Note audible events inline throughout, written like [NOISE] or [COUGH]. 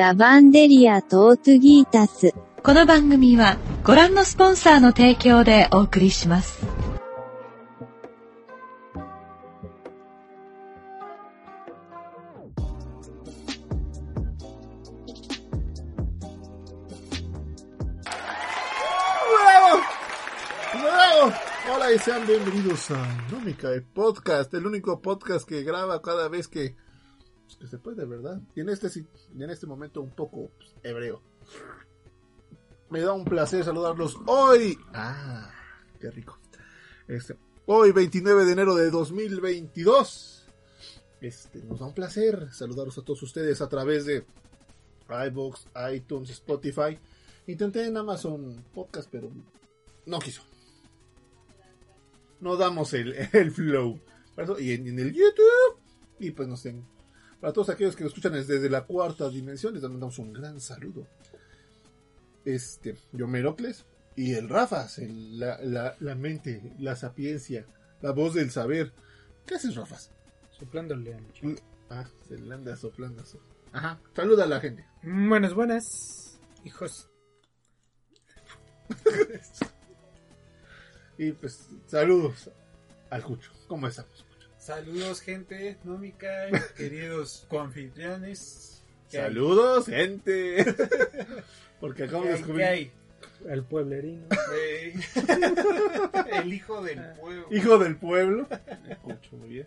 ラバンデリアトートギータス。この番組はご覧のスポンサーの提供でお送りします。Hola y sean bienvenidos a Nómica, el podcast, el único podcast que graba cada vez que, pues, que se puede, ¿verdad? Y en este, en este momento un poco pues, hebreo. Me da un placer saludarlos hoy. ¡Ah! ¡Qué rico! Este, hoy, 29 de enero de 2022. Este, nos da un placer saludaros a todos ustedes a través de iVoox, iTunes, Spotify. Intenté en Amazon Podcast, pero no quiso. No damos el, [LAUGHS] el flow. Y en, en el YouTube. Y pues no sé. Para todos aquellos que nos escuchan desde la cuarta dimensión, les mandamos un gran saludo. Este, yo Merocles y el Rafas, el- la, la, la mente, la sapiencia, la voz del saber. ¿Qué haces, Rafas? Soplándole al chico. Ah, se le anda soplando. so- Ajá, saluda a la gente. Buenas, buenas, hijos. [LAUGHS] Y pues, saludos al Cucho. ¿Cómo estamos? Saludos, gente nómica, [LAUGHS] queridos coanfitriones. ¿Qué hay? Saludos, gente. [LAUGHS] Porque acabo ¿Qué de descubrir. ¿Qué hay? El pueblerino. [LAUGHS] El hijo del pueblo. Hijo del pueblo. Cucho, muy bien.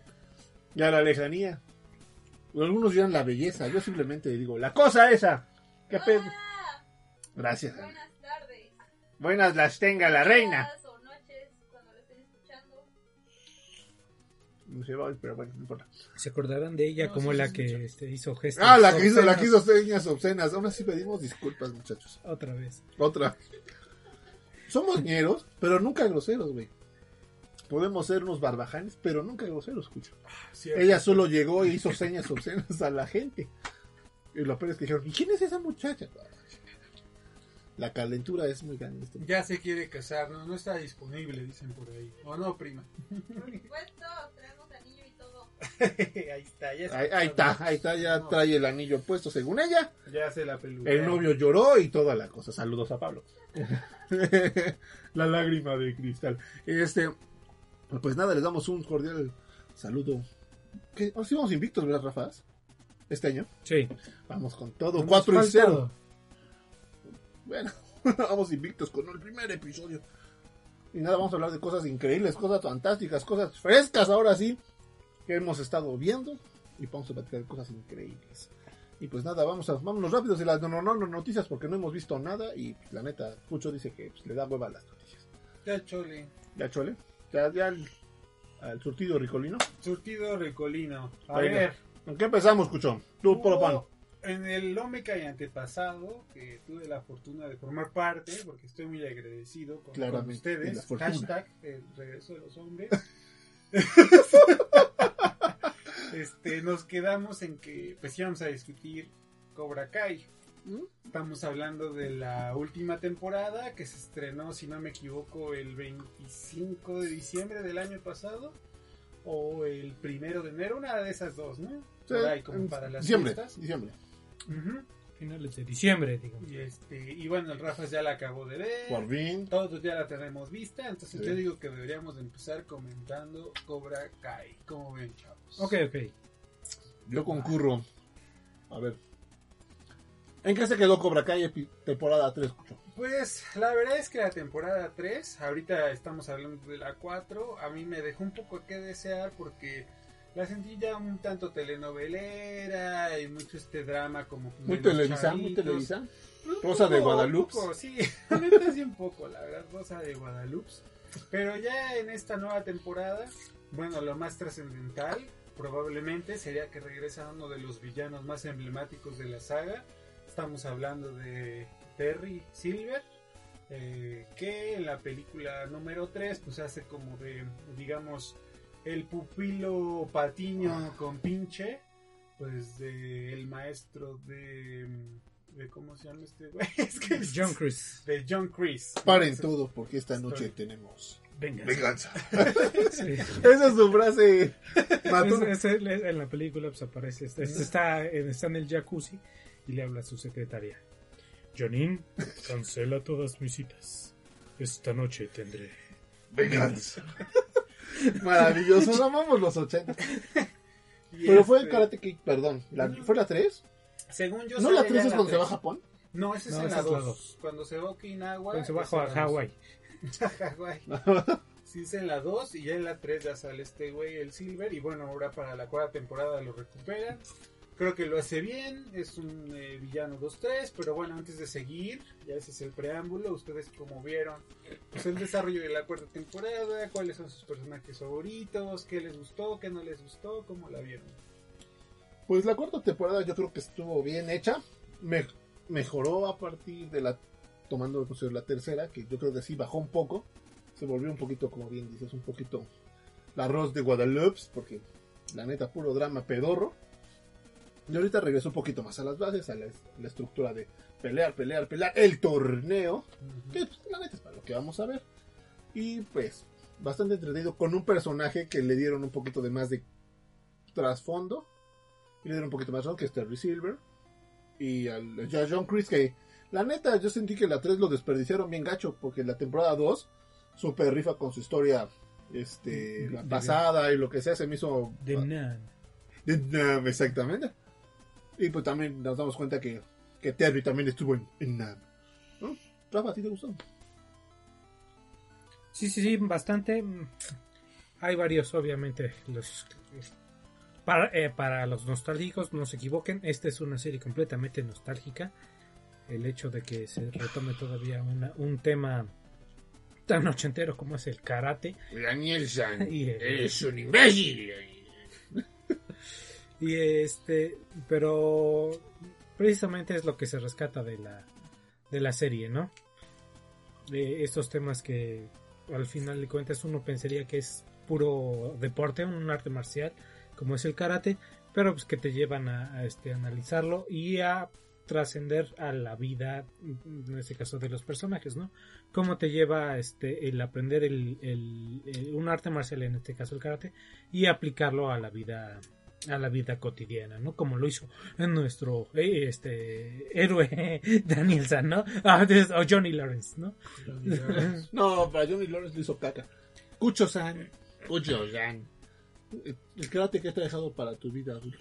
Y a la lejanía. Algunos dirán la belleza. Yo simplemente digo, la cosa esa. ¿Qué pedo? Gracias. Buenas tardes. Buenas las tenga la reina. No se va, pero bueno, no importa. Se acordarán de ella No, como sí, la sí, que este, hizo gestos. Ah, la que hizo, la que hizo señas obscenas. Aún así pedimos disculpas, muchachos. Otra vez. Otra. Somos ñeros, pero nunca groseros, güey. Podemos ser unos barbajanes, pero nunca groseros, escucho. Cierto. Ella solo llegó y hizo señas obscenas a la gente. Y lo peor es que dijeron, ¿y quién es esa muchacha? La calentura es muy grande. Este Ya se quiere casar, no, no está disponible, dicen por ahí. ¿O no, prima? Por supuesto, [LAUGHS] ahí está, ya ahí, ahí está, ahí está, ya No, trae el anillo puesto según ella. Ya se la peluca. El novio lloró y toda la cosa. Saludos a Pablo. [LAUGHS] la lágrima de cristal. Este, pues nada, les damos un cordial saludo. ¿Qué? Ahora sí vamos invictos, ¿verdad, Rafas? Este año. Sí. Vamos con todo. Nos 4 y falta- 0. Bueno, [LAUGHS] vamos invictos con el primer episodio. Y nada, vamos a hablar de cosas increíbles, cosas fantásticas, cosas frescas ahora sí, que hemos estado viendo. Y vamos a platicar cosas increíbles. Y pues nada, vamos a, vámonos rápidos de las no, no, no, no, noticias porque no hemos visto nada. Y pues, la neta, Pucho dice que pues, le da hueva a las noticias. Ya, chole. Ya, chole. Ya, ya al, al surtido ricolino. Surtido Ricolino. A Venga. ver. ¿Con qué empezamos, Cucho? Tú, por pan. En el Ómica y antepasado, que tuve la fortuna de formar parte, porque estoy muy agradecido con, con ustedes. Hashtag el regreso de los hombres. [LAUGHS] este, nos quedamos en que pues íbamos a discutir Cobra Kai. ¿Mm? Estamos hablando de la última temporada que se estrenó, si no me equivoco, el 25 de diciembre del año pasado o el primero de enero, una de esas dos, ¿no? Sí, Por ahí, como en para las diciembre, fiestas. diciembre. Finales de diciembre, digamos. Y este, y bueno, el Rafa ya la acabó de ver. Por fin. Todos ya la tenemos vista, entonces Sí. yo digo que deberíamos de empezar comentando Cobra Kai. ¿Cómo ven, chavos? Ok, ok. Yo concurro. A ver. ¿En qué se quedó Cobra Kai temporada 3, Cucho? Pues la verdad es que la temporada 3, ahorita estamos hablando de la 4, a mí me dejó un poco que desear porque la sentí ya un tanto telenovelera y mucho este drama como Muy Televisa, muy. Televisa. Un Rosa de Guadalupe. un poco, sí, [LAUGHS] neta sí un poco, la verdad, Rosa de Guadalupe. Pero ya en esta nueva temporada, bueno, lo más trascendental probablemente sería que regresa uno de los villanos más emblemáticos de la saga. Estamos hablando de Terry Silver, eh, que en la película número 3 pues hace como de, digamos, el pupilo patiño con pinche, pues de el maestro de, de ¿cómo se llama este güey? [LAUGHS] Es que es- John Chris. de John Chris. Paren todo porque esta noche Estoy- tenemos Venga. venganza. [LAUGHS] Sí. Esa es su frase. Es- es- es- en la película pues aparece. este- este está, en- está en el jacuzzi y le habla a su secretaria. Janine, cancela todas mis citas. Esta noche tendré Venganza. Maravilloso, amamos los 80. [LAUGHS] Y Pero fue este, Karate Kid, perdón. ¿La- ¿Fue la 3? Según yo ¿No la sale 3 ya es cuando se va a. Japón? No, esa es No, en esa la es la 2. dos. Cuando se va a Okinawa. Cuando se en [LAUGHS] a. Hawái. A [LAUGHS] Hawái. Sí, es en la 2 y ya en la 3 ya sale este güey, el Silver. Y bueno, ahora para la cuarta temporada lo recuperan. Creo que lo hace bien, es un eh, villano 2-3, pero bueno, antes de seguir, ya ese es el preámbulo, ustedes como vieron pues, el desarrollo de la cuarta temporada, cuáles son sus personajes favoritos, qué les gustó, qué no les gustó, cómo la vieron. Pues la cuarta temporada yo creo que estuvo bien hecha. Me- mejoró a partir de la. Tomando en consideración la tercera, que yo creo que sí bajó un poco. Se volvió un poquito, como bien dices, un poquito. La arroz de Guadalupe, porque la neta, puro drama pedorro. Y ahorita regresó un poquito más a las bases, a la, la estructura de pelear, pelear, pelear. El torneo, que pues, la neta es para lo que vamos a ver. Y pues, bastante entretenido con un personaje que le dieron un poquito de más de trasfondo. Y le dieron un poquito más ron que es Terry Silver. Y al a John Chris que la neta yo sentí que la 3 lo desperdiciaron bien gacho porque la temporada 2 super rifa con su historia este De- de- pasada y lo que sea se me hizo De Nan. de Nam, exactamente. Y pues también nos damos cuenta que, que Terry también estuvo en, en Nam. ¿No? Rafa, ¿a ti te gustó? Sí, sí, sí, bastante. Hay varios, obviamente. Los, para, eh, para los nostálgicos, no se equivoquen. Esta es una serie completamente nostálgica. El hecho de que se retome todavía una- un tema tan ochentero como es el karate. Daniel San, [LAUGHS] Y, eres un imbécil. Y este, pero precisamente es lo que se rescata de la, de la serie, ¿no? De estos temas que al final de cuentas uno pensaría que es puro deporte, un arte marcial, como es el karate, pero pues que te llevan a, este, analizarlo y a trascender a la vida, en este caso de los personajes, ¿no? Cómo te lleva este, el aprender el- el- un arte marcial, en este caso el karate, y aplicarlo a la vida a la vida cotidiana, ¿no? Como lo hizo nuestro eh, este héroe [LAUGHS] Daniel San, ¿no? Ah, o Johnny Lawrence, ¿no? No, para Johnny Lawrence le hizo caca. Cucho-san. Cucho-san. El karate que te ha dejado para tu vida adulta.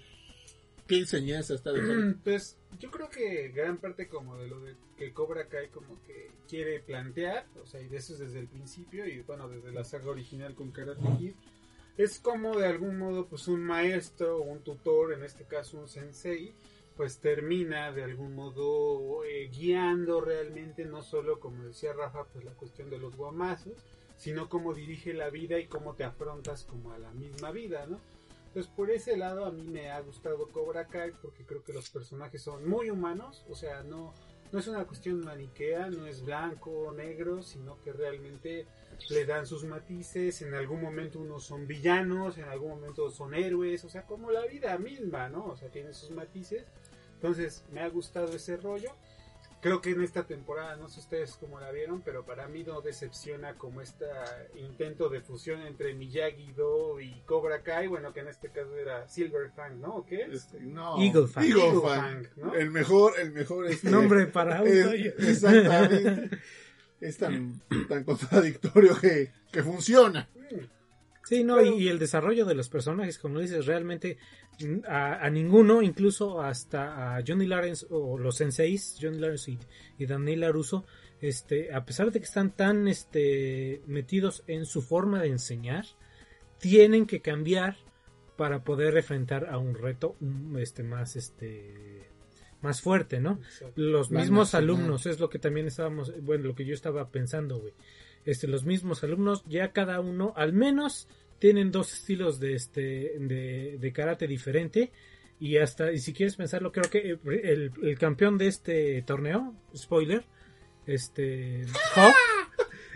¿Qué enseñanza está dejando? [CLEARS THROAT] Pues yo creo que gran parte como de lo de que Cobra Kai como que quiere plantear, o sea, y de eso es desde el principio y bueno, desde la saga original con Karate Kid, es como de algún modo pues un maestro o un tutor, en este caso un sensei, pues termina de algún modo eh, guiando realmente no solo como decía Rafa pues la cuestión de los guamazos, sino cómo dirige la vida y cómo te afrontas como a la misma vida, ¿no? Entonces por ese lado a mí me ha gustado Cobra Kai porque creo que los personajes son muy humanos, o sea, no, no es una cuestión maniquea, no es blanco o negro, sino que realmente le dan sus matices, en algún momento unos son villanos, en algún momento son héroes, o sea, como la vida misma, ¿no? O sea, tiene sus matices. Entonces me ha gustado ese rollo. Creo que en esta temporada, no sé ustedes cómo la vieron, pero para mí no decepciona como este intento de fusión entre Miyagi-Do y Cobra Kai, bueno, que en este caso era Silver Fang, ¿no? ¿O qué es? Este, no. Eagle Fang. Eagle Eagle Fang. Fang, ¿no? El mejor, el mejor este, Nombre para un. Exactamente. [LAUGHS] es tan, tan contradictorio que, que funciona. Sí, no, y, y el desarrollo de los personajes, como dices, realmente a, a ninguno, incluso hasta a Johnny Lawrence o los senseis, Johnny Lawrence y, y Daniel LaRusso, este, a pesar de que están tan este, metidos en su forma de enseñar, tienen que cambiar para poder enfrentar a un reto este, más, este, más fuerte, ¿no? los mismos alumnos es lo que también estábamos bueno lo que yo estaba pensando güey. Este los mismos alumnos ya cada uno al menos tienen dos estilos de este de, de karate diferente y hasta y si quieres pensarlo creo que el, el campeón de este torneo spoiler este Hawk,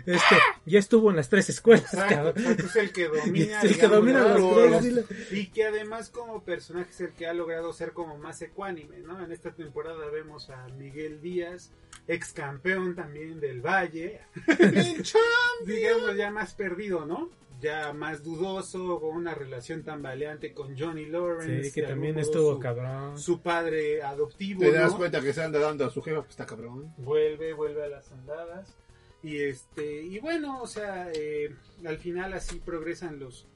este ya estuvo en las tres escuelas Exacto, es el que [LAUGHS] domina, el que domina las tres. Y que además como personaje es el que ha logrado ser como más ecuánime, ¿no? En esta temporada vemos a Miguel Díaz, ex campeón también del Valle, [LAUGHS] [LAUGHS] digamos ya más perdido, ¿no? Ya más dudoso, con una relación tan valiente con Johnny Lawrence. Sí, que también estuvo su, cabrón. su padre adoptivo. Te das ¿no? cuenta que se anda dando a su jefa, pues está cabrón. vuelve, vuelve a las andadas. Y este, y bueno, o sea, eh, al final así progresan los,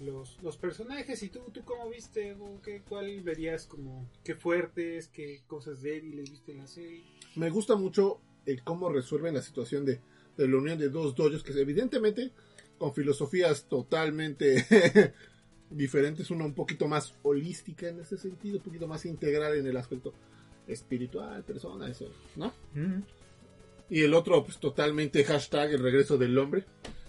los, los personajes. ¿Y tú, tú cómo viste? ¿O qué, ¿Cuál verías como qué fuertes, qué cosas débiles viste en la serie? Me gusta mucho el cómo resuelven la situación de, de la unión de dos dojos que evidentemente con filosofías totalmente [LAUGHS] diferentes, una un poquito más holística en ese sentido, un poquito más integral en el aspecto espiritual, persona, eso, ¿no? Y el otro, pues totalmente hashtag el regreso del hombre.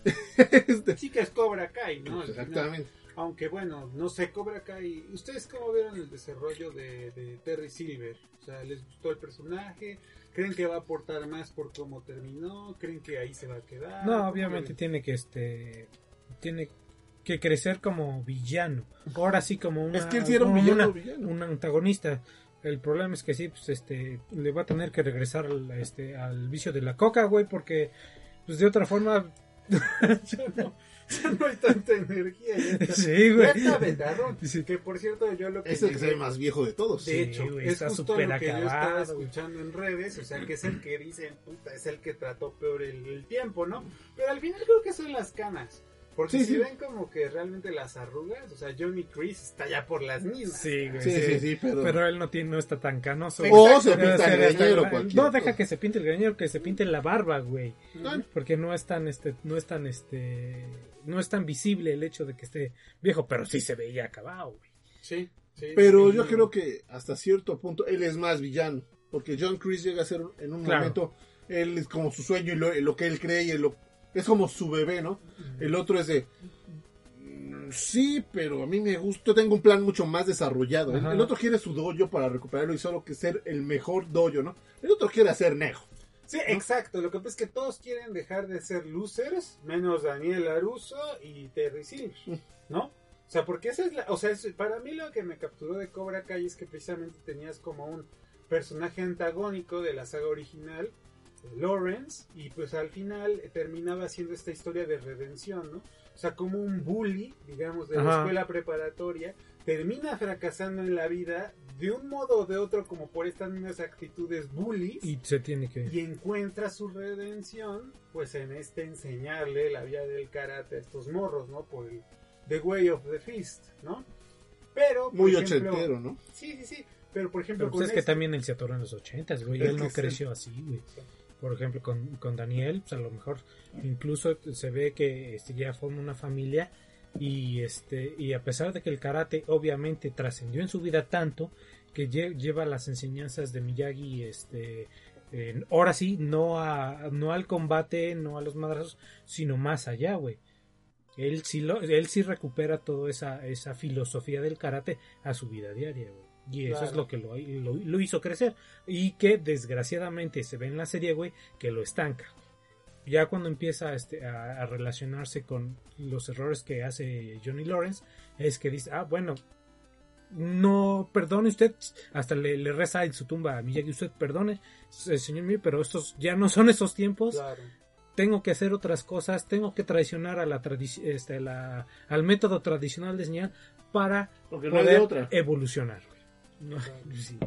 [LAUGHS] Este, Sí que es Cobra Kai, ¿no? Exactamente. Aunque bueno, no sé, Cobra Kai. ¿Ustedes cómo vieron el desarrollo de, de Terry Silver? O sea, ¿les gustó el personaje? ¿Creen que va a aportar más por cómo terminó? ¿Creen que ahí se va a quedar? No, ¿Cómo obviamente tiene que este tiene que crecer como villano. Ahora sí como una, Es que él sí era un villano, una- villano. un antagonista. El problema es que sí, pues este le va a tener que regresar al, este, al vicio de la coca, güey, porque pues de otra forma [LAUGHS] no, [LAUGHS] ya no hay tanta energía. Ya está, sí, ya güey. está vetado. Sí. Que por cierto, yo lo que. Es el que se ve más viejo de todos. De Sí, hecho, güey, es está justo súper lo que yo estaba acabado, escuchando en redes, o sea, que es el que dicen, puta, es el que trató peor el, el tiempo, ¿no? Pero al final creo que son las canas. Porque Sí, si sí. ven como que realmente las arrugas, o sea, Johnny Chris está ya por las mismas. Sí, güey. Sí, sí, sí, pero... Pero él no tiene no está tan canoso. O se pinta el greñero, cualquier No, deja que se pinte el greñero, que se pinte la barba, güey. Porque no es tan este no es tan este no es tan visible el hecho de que esté viejo, pero sí se veía acabado, güey. Sí, sí, Pero sí. yo creo que hasta cierto punto él es más villano. Porque John Chris llega a ser en un Claro. momento, él es como su sueño y lo, lo que él cree y lo- es como su bebé, ¿no? El otro es de, "Mm, sí, pero a mí me gusta, yo tengo un plan mucho más desarrollado. Ajá. el otro quiere su dojo para recuperarlo y solo que ser el mejor dojo, ¿no? El otro quiere hacer Nejo. Sí, exacto. Lo que pasa es que todos quieren dejar de ser losers, menos Daniel Aruso y Terry Silver, ¿no? O sea, porque esa es la. O sea, es- para mí lo que me capturó de Cobra Kai es que precisamente tenías como un personaje antagónico de la saga original, Lawrence, y pues al final terminaba siendo esta historia de redención, ¿no? O sea, como un bully, digamos, de la Ajá. escuela preparatoria, termina fracasando en la vida de un modo o de otro, como por estas mismas actitudes bullies Y se tiene que y encuentra su redención pues en este enseñarle la vía del karate a estos morros, ¿no? Por el The Way of the Fist, ¿no? Pero por Muy ejemplo- ochentero, ¿no? Sí, sí, sí, pero por ejemplo pero pues con es que este- también él se atoró en los ochentas, güey. Él que no sí. creció así, güey. Por ejemplo, con, con Daniel, pues a lo mejor incluso se ve que este, ya forma una familia y este y a pesar de que el karate obviamente trascendió en su vida tanto que lle- lleva las enseñanzas de Miyagi este ahora sí no a no al combate no a los madrazos sino más allá güey. Él sí lo él sí recupera toda esa esa filosofía del karate a su vida diaria güey. Y eso es lo que lo, lo, lo hizo crecer. Y que desgraciadamente se ve en la serie güey que lo estanca ya cuando empieza este, a, a relacionarse con los errores que hace Johnny Lawrence, es que dice, ah, bueno, no perdone usted, hasta le, le reza en su tumba a Miyagi, usted perdone, señor mío, pero estos ya no son esos tiempos, Claro. tengo que hacer otras cosas, tengo que traicionar a la este, la- al método tradicional de enseñar para Porque no poder otra. evolucionar. Claro. [LAUGHS] sí.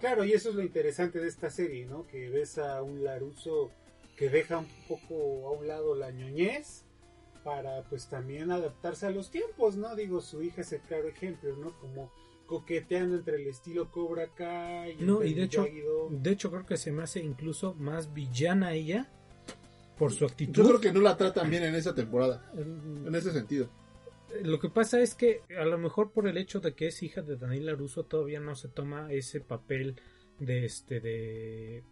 Claro, y eso es lo interesante de esta serie, ¿no? Que ves a un Laruso que deja un poco a un lado la ñoñez para pues también adaptarse a los tiempos, ¿no? Digo, su hija es el claro ejemplo, ¿no? Como coqueteando entre el estilo Cobra Kai No, entre y de hecho, de hecho creo que se me hace incluso más villana ella por su actitud. Yo creo que no la tratan bien en esa temporada, Mm, en ese sentido. Lo que pasa es que a lo mejor por el hecho de que es hija de Daniel Laruso todavía no se toma ese papel de este de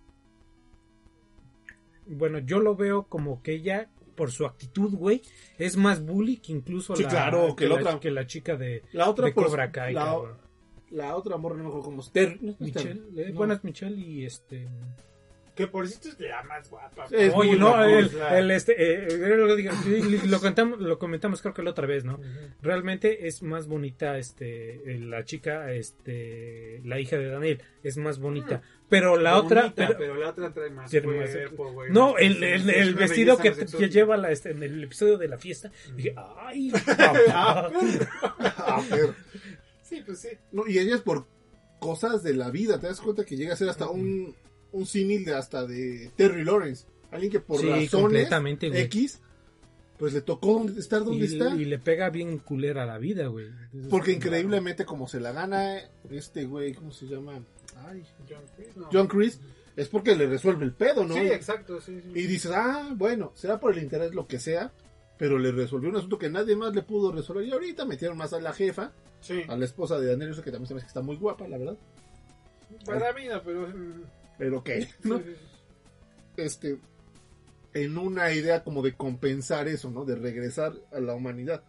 bueno, yo lo veo como que ella por su actitud, güey, es más bully que incluso Sí, la, claro, que la otra. que la chica de, La otra, de pues, Cobra Kai. la, la otra morra no me acuerdo cómo es. Ter- no es Michelle, eh, no. es Michelle y este Que por cierto es la más guapa. Es Oye, muy no, guapo, el, este, eh, eh, lo, lo contamos, lo comentamos creo que la otra vez, ¿no? Realmente es más bonita, este, eh, la chica, este, la hija de Daniel, es más bonita. Pero la otra, pero- pero, la otra trae más Tiene más- cuerpo, güey. no, el, el, vestido que, que lleva la, este, en el episodio de la fiesta, dije, ay, [LAUGHS] Ah, papá". Ah, pero- Sí, pues sí. no, y ella es por cosas de la vida. Te das cuenta que llega a ser hasta un, un símil de hasta de Terry Lawrence. Alguien que por Sí, razones. X, pues le tocó estar donde y, está. y le pega bien culera a la vida, güey. Porque increíblemente como se la gana este güey, ¿cómo se llama? Ay, John Chris, no. John Chris, es porque le resuelve el pedo, ¿no? Sí, exacto, sí, sí. Y dices, ah, bueno, será por el interés lo que sea, pero le resolvió un asunto que nadie más le pudo resolver. Y ahorita metieron más a la jefa, Sí. a la esposa de Daniel, que también se me hace que está muy guapa, la verdad. Para mí no, pero... mm, Pero sí. Este, en una idea como de compensar eso, ¿no? De regresar a la humanidad.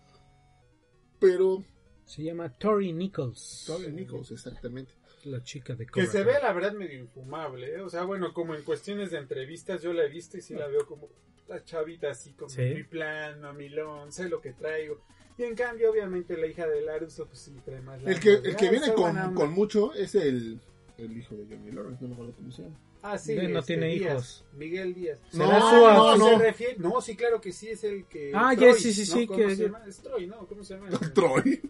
Pero, Se llama Tori Nichols. Tori Nichols, exactamente. La chica de Que Cobra se Kai. ve la verdad medio infumable, ¿eh? O sea, bueno, como en cuestiones de entrevistas yo la he visto y sí la veo como la chavita así como Sí. mi plan, mamilón, sé lo que traigo. Y en cambio, obviamente, la hija de Laruso, pues sí trae más El que, el que viene con, con mucho es el, el hijo de Johnny Lawrence, no me acuerdo cómo se llama. Ah, sí, No, no este, tiene Díaz, hijos. Miguel Díaz. No, ¿Será Ah, su- no, no, se no. refiere. No, sí, claro que sí, es el que. Ah, ya, sí, sí, ¿no? sí, ¿Cómo que- se llama? Es Troy, ¿no? ¿Cómo se llama? [LAUGHS] Troy.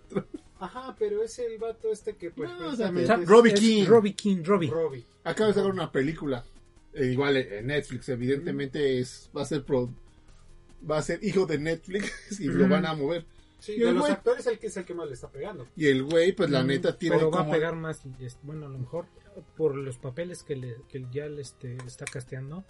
Ajá, pero es el vato este que, pues, No, o sea, es- Robbie Es King. Robbie King, Robbie. Robbie. Acaba de sacar una película. eh, igual en Netflix, evidentemente es, va a ser pro, va a ser hijo de Netflix [LAUGHS] y lo van a mover. Sí, Y de el los actores el que es el que más le está pegando. Y el güey, pues la Mm, neta tiene Pero va a pegar más. Bueno, a lo mejor por los papeles que, le, que ya le este, está casteando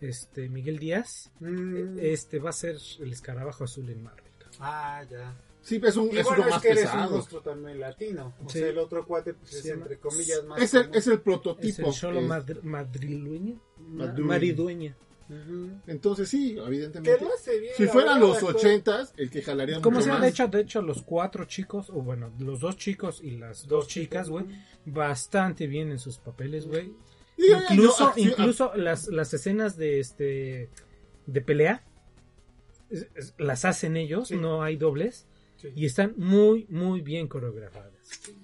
este Miguel Díaz, Mm. este va a ser el escarabajo azul en Marvel. Ah, ya. Sí, es un Y es bueno, uno es más que eres un pesado. monstruo también latino. O Sí. sea, el otro cuate, pues, es entre comillas más. Es el, común. es el Es prototipo. el solo es- madr- madrileño. Ma- Madrileño. Maridueña. Ujú. Entonces sí, evidentemente. bien. Si fueran los ochentas, el que jalaría Como mucho sea, más. de hecho, de hecho, los cuatro chicos, o bueno, los dos chicos y las dos chicas, güey, bastante bien en sus papeles, güey. Yo- Incluso, yo- acción- incluso las, las escenas de este de pelea es- es- las hacen ellos, Sí. no hay dobles Sí. y están muy muy bien coreografadas.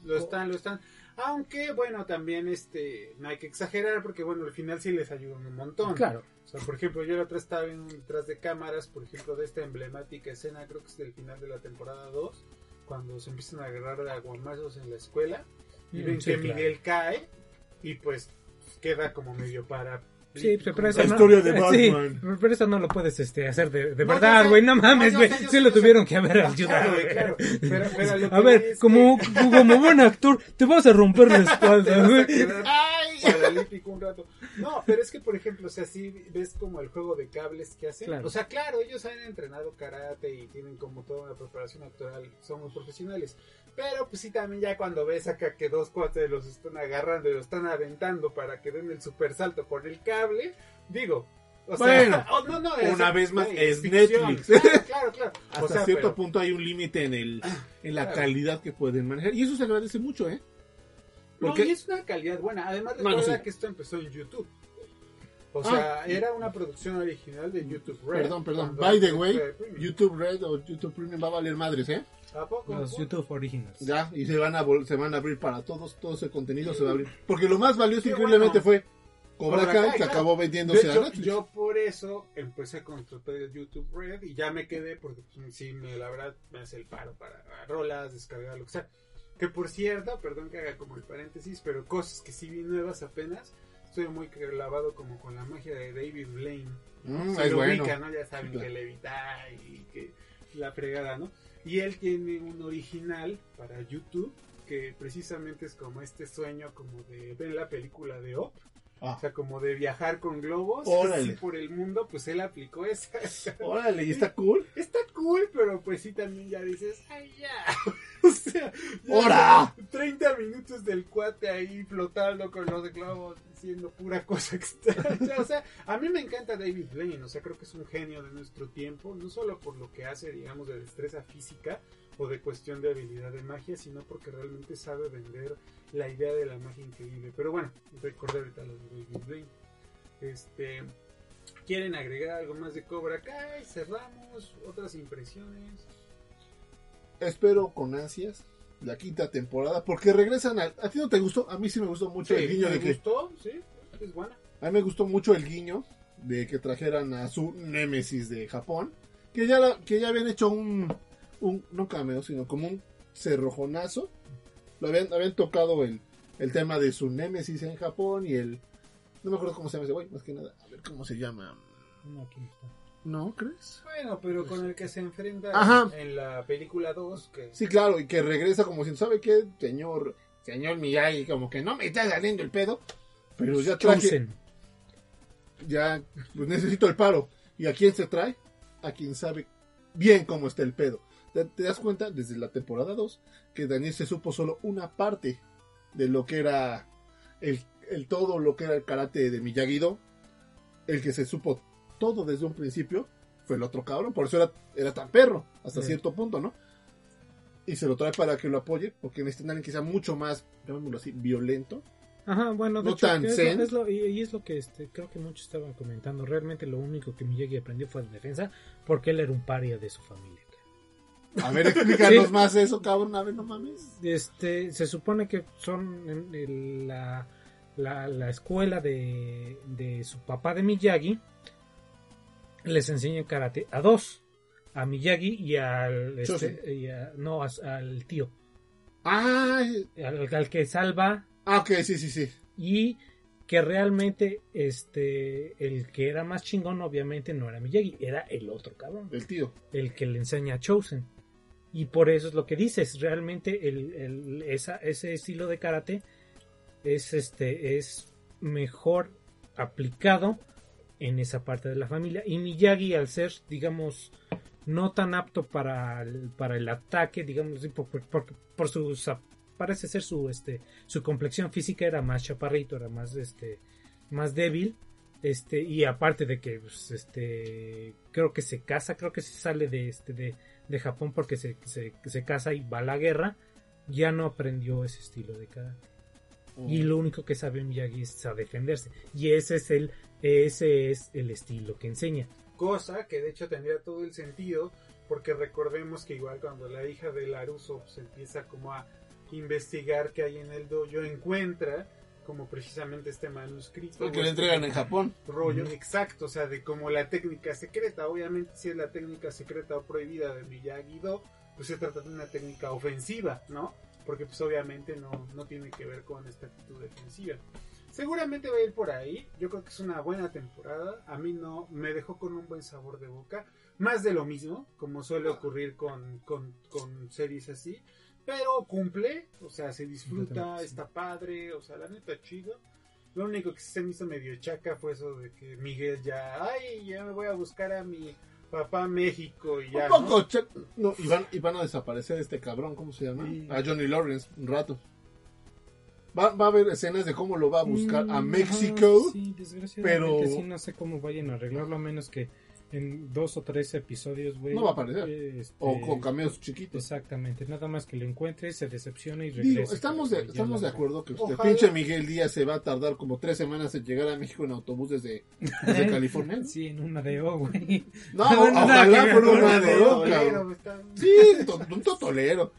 Lo están, lo están. Aunque, bueno, también este, no hay que exagerar porque, bueno, al final sí les ayudan un montón. Claro. O sea, por ejemplo, yo la otra estaba viendo detrás de cámaras, por ejemplo, de esta emblemática escena, creo que es del final de la temporada 2, cuando se empiezan a agarrar de aguamazos en la escuela y Mm, ven sí, que claro. Miguel cae y pues queda como medio para... Sí, pero, La no, historia de [LAUGHS] sí, Batman. pero eso no lo puedes este, hacer de, de No, verdad, güey. No mames, No, güey. yo sí lo tuvieron que haber Claro, ayudado. güey. claro. Pero- pero lo [LAUGHS] A ver, es como, [LAUGHS] como buen actor, te vas a romper la espalda, güey. paralítico un rato. No, pero es que, por ejemplo, o sea, si ves como el juego de cables que hacen. Claro. O sea, claro, ellos han entrenado karate y tienen como toda una preparación actoral, son muy profesionales. Pero pues sí, también ya cuando ves acá que dos cuates los están agarrando y los están aventando para que den el super salto con el cable, digo. O sea, Bueno, [LAUGHS] oh, no, no, es- una vez más, es ficción. Netflix. Claro, claro, claro. Hasta O sea, cierto pero- punto hay un límite en el en la Claro. calidad que pueden manejar. Y eso se agradece mucho, ¿eh? No, Porque- y es una calidad buena. Además, No, no, recuerda sí. que esto empezó en YouTube. O Ah. sea, era una producción original de YouTube Red. Perdón, perdón. By the way. YouTube Red o YouTube Premium va a valer madres, ¿eh? ¿A poco? Los YouTube Originals. Ya, y se van a se van a abrir para todos, todo ese contenido se va a abrir. Porque lo más valioso Qué increíblemente bueno. fue Cobra Kai, que claro. acabó De vendiéndose a hecho, Netflix. yo por eso empecé a contratar YouTube Red y ya me quedé porque pues, sí, me, la verdad me hace el paro para rolas, descargar, lo que sea. Que por cierto, perdón que haga como el paréntesis, pero cosas que sí vi nuevas apenas. Estoy muy clavado como con la magia de David Blaine. Mm, Se es lo bueno. ubica, ¿no? Ya saben claro. que levita y que la fregada, ¿no? Y él tiene un original para YouTube que precisamente es como este sueño como de ver la película de Op. Ah. O sea, como de viajar con globos así por el mundo, pues él aplicó esa. Órale, ¿y está cool? Está cool, pero pues sí también ya dices, ay ya. [LAUGHS] [LAUGHS] o sea, ¡Hora! 30 minutos del cuate ahí flotando con los globos diciendo pura cosa [LAUGHS] extraña. O sea, a mí me encanta David Blaine, o sea, creo que es un genio de nuestro tiempo, no solo por lo que hace, digamos, de destreza física o de cuestión de habilidad de magia, sino porque realmente sabe vender la idea de la magia increíble. Pero bueno, recordé ahorita lo de David Blaine. Este, ¿Quieren agregar algo más de Cobra Kai? Cerramos, otras impresiones. Espero con ansias la quinta temporada porque regresan al... ¿A ti no te gustó? A mí sí me gustó mucho el guiño ¿me de que... gustó? Sí, es buena. A mí me gustó mucho el guiño de que trajeran a su némesis de Japón, que ya, la- que ya habían hecho un, un, no cameo, sino como un cerrojonazo. Lo habían, habían tocado el, el tema de su némesis en Japón y el, no me acuerdo cómo se llama ese güey, más que nada, a ver cómo se llama. No, aquí está. ¿No crees? Bueno, pero con el que se enfrenta Ajá. en la película 2, que Sí, claro, y que regresa como si, ¿sabe qué? Señor, señor Miyagi, como que no me está saliendo el pedo, pero ya traje, Chosen. ya pues necesito el paro. ¿Y a quién se trae? A quien sabe bien cómo está el pedo. Te, te das cuenta desde la temporada 2 que Daniel se supo solo una parte de lo que era el, el todo lo que era el karate de Miyagi-Do. El que se supo todo desde un principio fue el otro cabrón, por eso era, era tan perro hasta Sí. cierto punto, ¿no? Y se lo trae para que lo apoye, porque necesitan alguien que sea mucho más, llamémoslo así, violento. Ajá, bueno, de No hecho, tan es, zen. lo, es lo- y, y es lo que este, creo que muchos estaban comentando. Realmente lo único que Miyagi aprendió fue defensa porque él era un paria de su familia. A ver, explícanos [LAUGHS] Sí. más eso, cabrón, a ver, no mames. Este, se supone que son en el- la, la, la escuela de, de su papá de Miyagi. Les enseñan karate a dos. A Miyagi y al, este, y a- no, a- al tío. Ah, Al, al que salva ah, ok, sí, sí, sí. y que realmente este el que era más chingón obviamente no era Miyagi, era el otro cabrón, El tío. el que le enseña a Chosen. Y por eso es lo que dices, realmente el, el- esa, ese estilo de karate es este es mejor aplicado en esa parte de la familia. Y Miyagi al ser digamos no tan apto para el, para el ataque digamos por, por, por- parece ser su este su complexión física era más chaparrito era más este más débil este y aparte de que pues, este creo que se casa creo que se sale de este de, de Japón porque se, se, se casa y va a la guerra ya no aprendió ese estilo de karate y lo único que sabe Miyagi es a defenderse y ese es el ese es el estilo que enseña cosa que de hecho tendría todo el sentido, porque recordemos que igual cuando la hija de Laruso se empieza como a investigar qué hay en el dojo, encuentra como precisamente este manuscrito. El que o le este entregan en Japón. rollo, exacto, o sea, de como la técnica secreta, obviamente si es la técnica secreta o prohibida de Miyagi-Do, pues se trata de una técnica ofensiva, ¿no? Porque pues obviamente no, no tiene que ver con esta actitud defensiva. Seguramente va a ir por ahí, yo creo que es una buena temporada, a mí no, me dejó con un buen sabor de boca, más de lo mismo, como suele ocurrir con, con, con series así, pero cumple, o sea, se disfruta, está padre, o sea, la neta chido. Lo único que se me hizo medio chaca fue eso de que Miguel ya, ay, ya me voy a buscar a mi papá México y ya. Un ¿no? poco, che- no, y, van, y van a desaparecer este cabrón, ¿cómo se llama? Sí. A Johnny Lawrence, un rato. Va, va a haber escenas de cómo lo va a buscar a Mm, México. ajá, sí, desgraciadamente pero- sí, no sé cómo vayan a arreglarlo a menos que en dos o tres episodios, güey. No va a aparecer. eh, este, O con cameos chiquitos. Exactamente, nada más que lo encuentre, se decepcione y Digo, regrese. estamos de, estamos de acuerdo que Ojalá. pinche Miguel Díaz se va a tardar como tres semanas en llegar a México en autobús desde, desde California. ¿no? Sí, en una de O, güey. No, [LAUGHS] ojalá por cabrón. está- Sí, un totolero.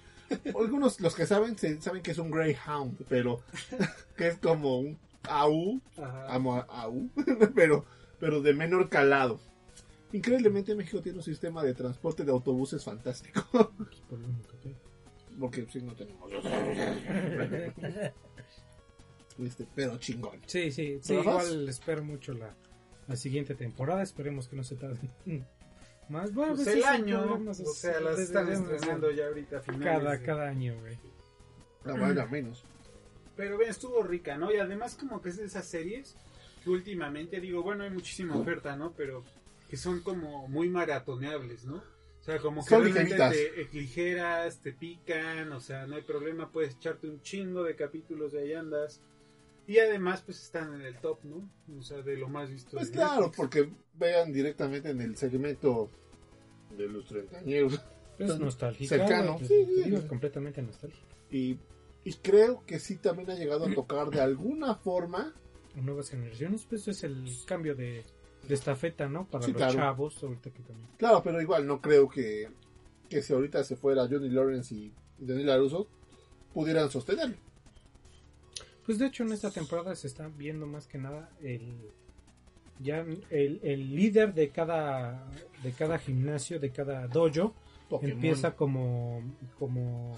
Algunos, los que saben, saben que es un Greyhound, pero [LAUGHS] que es como un AU, Ajá. amo a AU, [LAUGHS] pero, pero de menor calado. Increíblemente México tiene un sistema de transporte de autobuses fantástico, Pues, por lo único que- porque si no tenemos... [LAUGHS] Este, pero chingón. Sí, sí, sí, ¿Pero vas? igual espero mucho la, la siguiente temporada, esperemos que no se tarde [LAUGHS] más. Bueno, Pues pues el año, o sea, las están estrenando ya ahorita a finales. cada, de- cada año, güey. La valga menos. Pero bien, estuvo rica, ¿no? Y además como que es de esas series que últimamente digo, bueno, hay muchísima oferta, ¿no? Pero que son como muy maratoneables, ¿no? O sea, como que Son realmente ligeritas. te ligeras, te pican, o sea, no hay problema, puedes echarte un chingo de capítulos de ahí andas. Y además, pues están en el top, ¿no? O sea, de lo más visto. Pues de claro, Netflix. porque vean directamente en el segmento de los treintañeros. Es nostálgico. Cercano. güey, Sí, sí, sí. completamente nostálgico. Y, y creo que sí también ha llegado a tocar de alguna forma nuevas generaciones, pues es el cambio de, de estafeta, ¿no? Para Sí, los claro. chavos, ahorita que también. Claro, pero igual no creo que, que si ahorita se fuera Johnny Lawrence y Daniel LaRusso pudieran sostenerlo. Pues de hecho en esta temporada se está viendo más que nada el ya el, el líder de cada de cada gimnasio, de cada dojo, Pokémon. empieza como como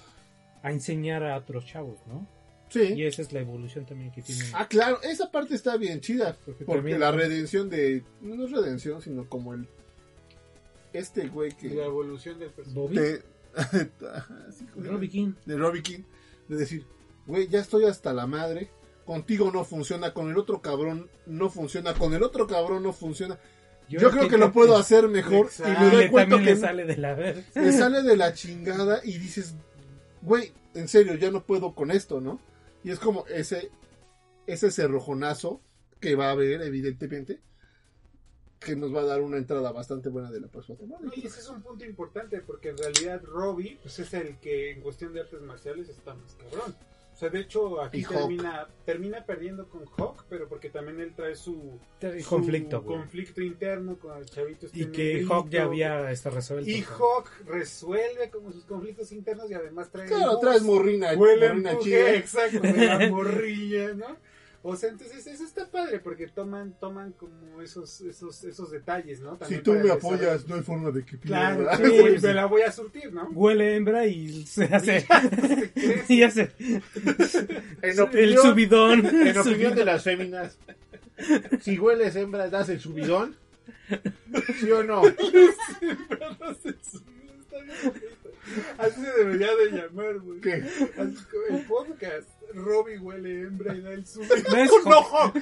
a enseñar a otros chavos, ¿no? Sí. Y esa es la evolución también que tienen. Ah, claro, esa parte está bien chida. Porque Porque también- la redención de. No es redención, sino como el. Este güey que. La evolución del personaje. Bobby, de, Robbie King. de Robbie King. De decir, güey, ya estoy hasta la madre. Contigo no funciona, con el otro cabrón no funciona, con el otro cabrón no funciona. Yo, creo que lo puedo hacer mejor y Exacto. me Y doy le- cuenta que le sale de la verga. me sale de la chingada y dices, güey, en serio, ya no puedo con esto, ¿no? Y es como ese, ese cerrojonazo que va a haber, evidentemente, que nos va a dar una entrada bastante buena de la próxima temporada. No, y ese es un punto importante porque en realidad Robbie pues es el que en cuestión de artes marciales está más cabrón. O sea, de hecho aquí termina termina perdiendo con Hawk, pero porque también él trae su, su conflicto. interno con el chavito este Y que negrito. Hawk ya había está resuelto. y Hawk resuelve como sus conflictos internos y además trae Claro, traes morrina, huele morrina chida. exacto, de la [LAUGHS] morrilla, ¿no? O sea, entonces eso está padre porque toman toman como esos esos esos detalles, ¿no? Si tú me el apoyas, no hay forma de que Claro, [LAUGHS] sí, Sí, sí. me la voy a surtir, ¿no? Huele hembra y se hace. [LAUGHS] Se y hace. En El opinión, subidón. en El opinión de las féminas, si hueles hembra, das el subidón. ¿Sí o no? [LAUGHS] Así se debería de llamar, güey. ¿Qué? Así como el podcast. Robbie huele hembra y da el subidón. [LAUGHS] ¿Ves? No, Hawk,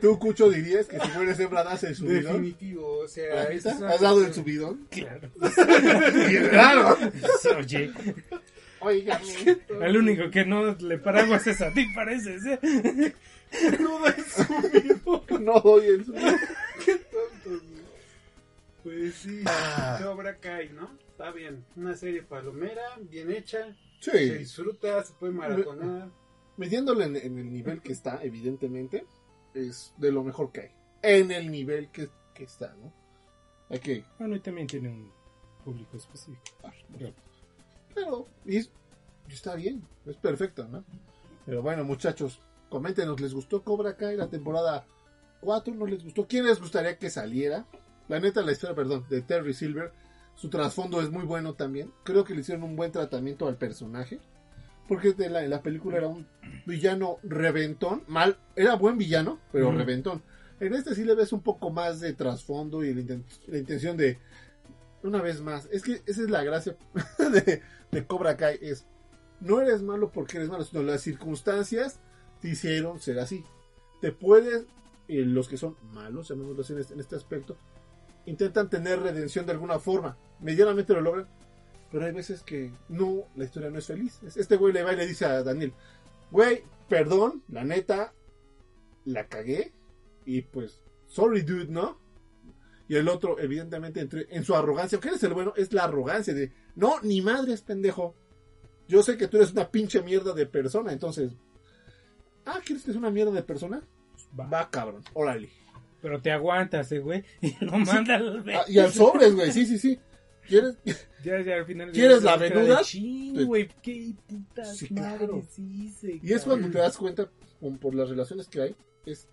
¿Tú, Cucho, dirías que si hueles hembra, das el subidón? Definitivo, o sea, es una ¿Has dado el subidón? Claro. ¡Claro! [LAUGHS] Oye, Oiga, el único que no le paramos es a ti, pareces. ¿eh? No da el subidón. no doy el subidón. Pues sí, Ah. [LAUGHS] Cobra Kai, ¿no? Está bien. Una serie palomera, bien hecha. Se Sí, disfruta, se puede maratonar. metiéndole en, en el nivel que está, evidentemente, es de lo mejor que hay. En el nivel que, que está, ¿no? Hay que... Bueno, y también tiene un público específico. ah, Claro, y, es- y está bien, es perfecto, ¿no? Pero bueno, muchachos, coméntenos, ¿les gustó Cobra Kai la temporada 4? ¿No les gustó? ¿Quién les gustaría que saliera? La neta, la historia, perdón, de Terry Silver, su trasfondo es muy bueno también. Creo que le hicieron un buen tratamiento al personaje. Porque de la, en la película era un villano reventón. Mal, era buen villano, pero reventón. En este sí le ves un poco más de trasfondo y la, inten- la intención de. Una vez más, es que esa es la gracia [LAUGHS] de, de Cobra Kai: es no eres malo porque eres malo, sino las circunstancias te hicieron ser así. Te puedes, eh, los que son malos, llamémoslo así en este, en este aspecto, intentan tener redención de alguna forma. Medianamente lo logran, pero hay veces que no, la historia no es feliz. Este güey le va y le dice a Daniel, güey, perdón, la neta, la cagué, y pues, sorry dude, ¿no? Y el otro, evidentemente, entre, en su arrogancia, ¿qué es el bueno? Es la arrogancia de, no, ni madres, pendejo. Yo sé que tú eres una pinche mierda de persona, entonces, ah, ¿quieres que es una mierda de persona? Va. Va, cabrón, órale. Pero te aguantas, eh, güey. [LAUGHS] Y lo manda al Ah, y al sobres, güey, sí, sí, sí. ¿Quieres? [LAUGHS] Ya, ya, al final. ¿Quieres la de venuda? chin, güey. Qué puta Sí, claro. hice, Y es cuando te das cuenta, por las relaciones que hay, es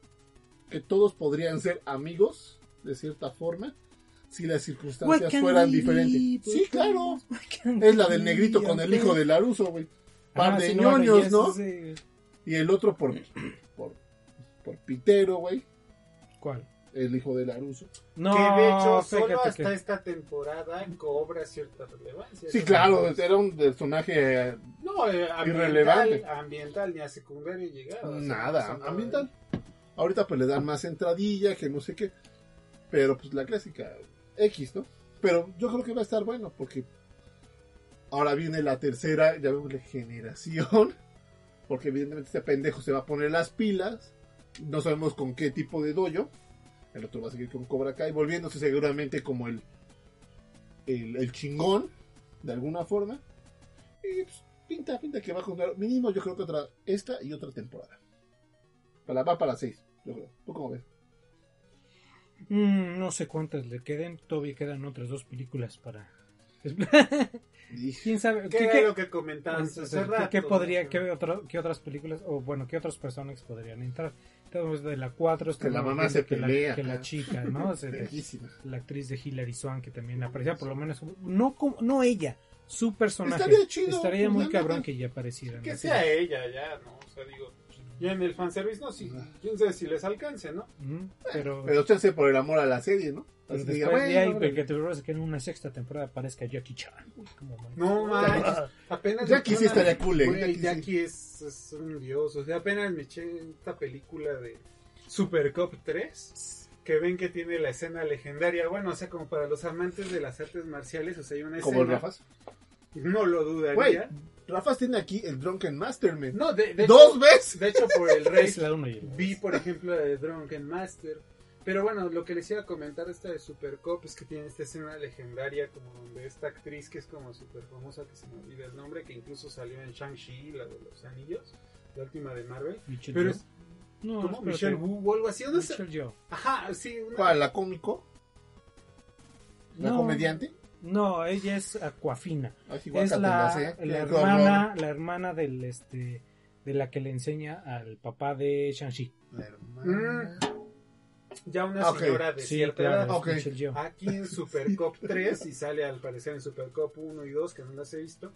que todos podrían ser amigos, de cierta forma, si las circunstancias fueran diferentes. Sí, claro. Es la del negrito con el hijo de Laruso, güey. Par Ah, de sí, no, ñoños, y ¿no? Y el otro por, por, por Pitero, güey. ¿Cuál? El hijo de Laruso. No, que de hecho, solo hasta que- esta temporada cobra cierta relevancia. Sí, claro, era un personaje eh, No, eh, ambiental, Irrelevante. ambiental, ni a secundario llegaba. o sea, nada, ambiental. Ahorita pues le dan más entradilla, que no sé qué. Pero pues la clásica X, ¿no? Pero yo creo que va a estar bueno porque ahora viene la tercera, ya vemos la generación. [LAUGHS] Porque evidentemente este pendejo se va a poner las pilas. No sabemos con qué tipo de dojo. El otro va a seguir con Cobra Kai, volviéndose seguramente como el, el, el chingón, de alguna forma. Y pues, pinta, pinta que va a jugar mínimo yo creo que otra, esta y otra temporada. Para, va para seis, yo creo. ¿Tú cómo ves? Mm, no sé cuántas le queden. Todavía quedan otras dos películas para. [LAUGHS] ¿Quién sabe? ¿Qué, ¿Qué, era qué- lo que comentabas hace ¿qué- rato? qué podría, ¿no? qué, otro- qué otras películas, o bueno, qué otros personajes podrían entrar? Entonces, de la 4 Que la mamá se que, pelea. la, que la chica, ¿no? [LAUGHS] O sea, la actriz de Hilary Swank que también aparecía, por lo menos, no, como- no ella, su personaje. Estaría chido, Estaría pues, muy cabrón que ella apareciera. Que ¿no? sea ella ya, ¿no? O sea, digo, ya en el fanservice, no, sí, quién sabe si les alcance, ¿no? Ujú, Pero, Pero chance por el amor a la serie, ¿no? pero Así después diga, de bueno, ahí, órale. que te que en una sexta temporada aparezca Jackie Chan. Como. No manches, apenas Jackie sí estaría cool, ¿eh? Jackie sí. Jackie es, es un dios, o sea, apenas me eché esta película de Super Cop 3 que ven que tiene la escena legendaria, bueno, o sea, como para los amantes de las artes marciales, o sea, hay una escena, Como el Rafas. no lo Güey, dudaría. Rafas tiene aquí el Drunken Masterman. No, de, de ¡Dos hecho, veces! de hecho, por el [LAUGHS] rey. Vi, por ejemplo, la de Drunken Master. Pero bueno, lo que les iba a comentar esta de Super Cop es que tiene esta escena legendaria como donde esta actriz que es como súper famosa, que se me olvida el nombre, que incluso salió en Shang-Chi, la de los anillos, la última de Marvel. Michelle Pero es No, espérate. Michelle Wu o algo así. no sé. Michelle Yeoh. Ajá, sí. una- ¿Cuál? ¿La cómico? ¿La No, comediante? No, ella es Aquafina. Así, Es guácatela, la, ¿eh? la hermana, horror. la hermana del este de la que le enseña al papá de Shang-Chi. La hermana. Ya una Ah, ok. señora de Sí, cierta edad. es Ok. Michelle Yeoh. Aquí en Super Cop 3, y sale al parecer en Super Cop 1 y 2, que no las he visto,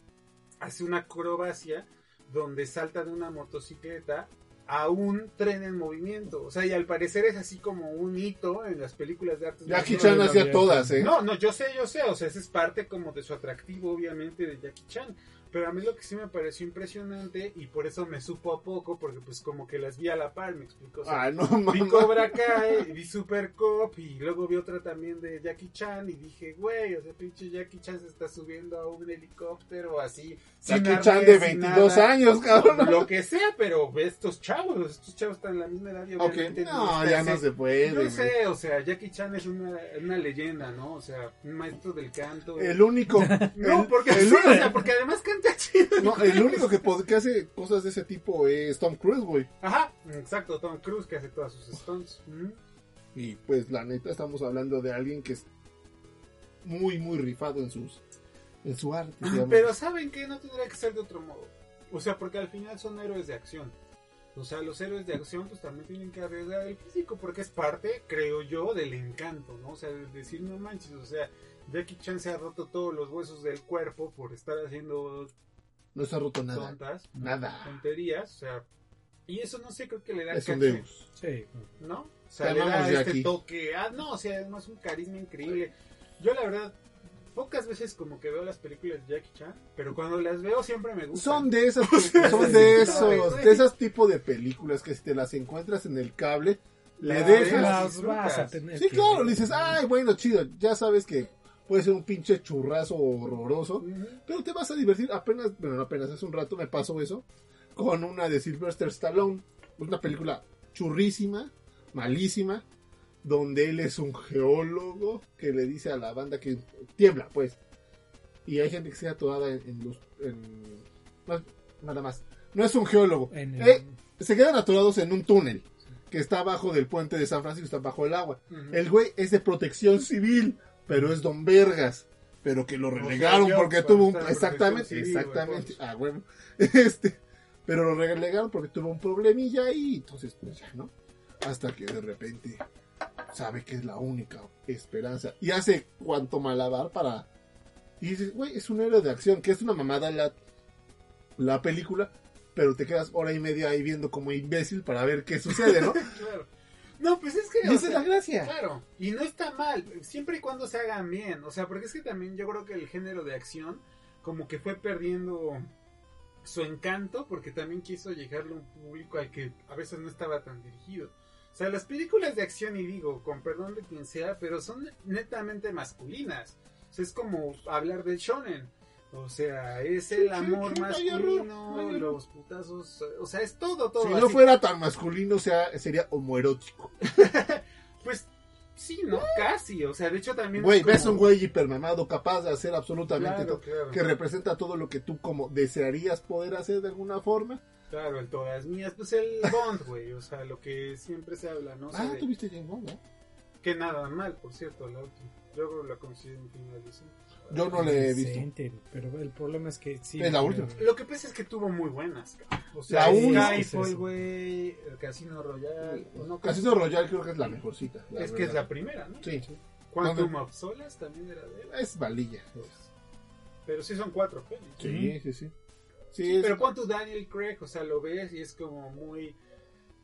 hace una acrobacia donde salta de una motocicleta a un tren en movimiento. O sea, y al parecer es así como un hito en las películas de artes Jackie. Chan hacía todas, ¿eh? No, no, yo sé, yo sé, o sea, ese es parte como de su atractivo, obviamente, de Jackie Chan. Pero a mí lo que sí me pareció impresionante y por eso me supo a poco, porque pues como que las vi a la par, me explico. O sea, Ah, no, [LAUGHS] Vi mamá. Cobra Kai, vi Super Cop y luego vi otra también de Jackie Chan y dije, güey, o sea, pinche Jackie Chan se está subiendo a un helicóptero así. sin Jackie Chan de sin 22 nada. años, cabrón. Lo que sea, pero ve estos chavos, estos chavos están en la misma edad y no, ya no se puede. Güey. sé, o sea, Jackie Chan es una, una leyenda, ¿no? O sea, un maestro del canto. El único. [LAUGHS] no, porque, el sí, o sea, porque además chido. No, el único que, hace cosas de ese tipo es Tom Cruise, güey. Ajá, exacto, Tom Cruise que hace todas sus stunts. Ujú. Y pues la neta estamos hablando de alguien que es muy, muy rifado en sus en su arte. digamos. Pero ¿saben que No tendría que ser de otro modo. O sea, porque al final son héroes de acción. O sea, los héroes de acción pues también tienen que arriesgar el físico porque es parte, creo yo, del encanto, ¿no? O sea, de decir, no manches, o sea, Jackie Chan se ha roto todos los huesos del cuerpo por estar haciendo no se ha roto nada. tontas, Nada. tonterías, o sea, y eso no sé, creo que le da Es un Deus. Sí. ¿no? O sea, le da este Jackie. toque, ah, no, o sea, además un carisma increíble. Yo la verdad, pocas veces como que veo las películas de Jackie Chan, pero cuando las veo siempre me gustan. Son de esas, [LAUGHS] son de esos, de esos tipos de películas que si te las encuentras en el cable, le dejas. las Las vas a tener Sí, claro, le dices, ay, bueno, chido, ya sabes que puede ser un pinche churrazo horroroso, pero te vas a divertir. Apenas, bueno, no apenas hace un rato me pasó eso con una de Sylvester Stallone, una película churrísima, malísima, donde él es un geólogo que le dice a la banda que tiembla, pues. Y hay gente que se atorada en, en los. en- no, nada más. No es un geólogo. En Eh, se quedan atorados en un túnel que está abajo del puente de San Francisco, está bajo el agua. El güey es de protección civil, pero es Don Vergas. Pero que lo relegaron porque cuando tuvo un. Exactamente, exactamente. Ah, bueno. [LAUGHS] Este. Pero lo relegaron porque tuvo un problemilla ahí. Entonces, pues ya, ¿no? Hasta que de repente sabe que es la única esperanza. Y hace cuanto malabar para. Y dices, güey, es un héroe de acción, que es una mamada la, la película. Pero te quedas hora y media ahí viendo como imbécil para ver qué sucede, ¿no? [LAUGHS] Claro. No, pues es que. Y o esa es la gracia. Claro, y no está mal, siempre y cuando se hagan bien. O sea, porque es que también yo creo que el género de acción, como que fue perdiendo su encanto, porque también quiso llegarle a un público al que a veces no estaba tan dirigido. O sea, las películas de acción, y digo, con perdón de quien sea, pero son netamente masculinas. O sea, es como hablar del shonen. O sea, es el amor sí, no masculino, no los putazos, o sea, es todo, todo. Si no así. fuera tan masculino, sea, sería homoerótico. [LAUGHS] Pues Sí, no, casi. O sea, de hecho también. Güey, como- ves un güey hipermamado capaz de hacer absolutamente Claro, todo. claro. Que representa todo lo que tú como desearías poder hacer de alguna forma. Claro, el todas mías. Pues el Bond, güey. O sea, lo que siempre se habla, ¿no? O sea, Ah, de- tuviste James Bond, ¿no? Que nada mal, por cierto, la última. Yo la considero un final decente. Yo no le he visto. Pero el problema es que sí. Es la última. Lo que pasa es que tuvo muy buenas. O sea, La Skyfall, güey, el Casino Royale. No, Casino Royale creo que es la mejorcita. la Es que es la primera, ¿no? Sí, Quantum of Solace también era de él. es valilla. es- Pero sí son cuatro pelis. Sí, sí, sí. Sí, es- Pero tu Daniel Craig, o sea, lo ves y es como muy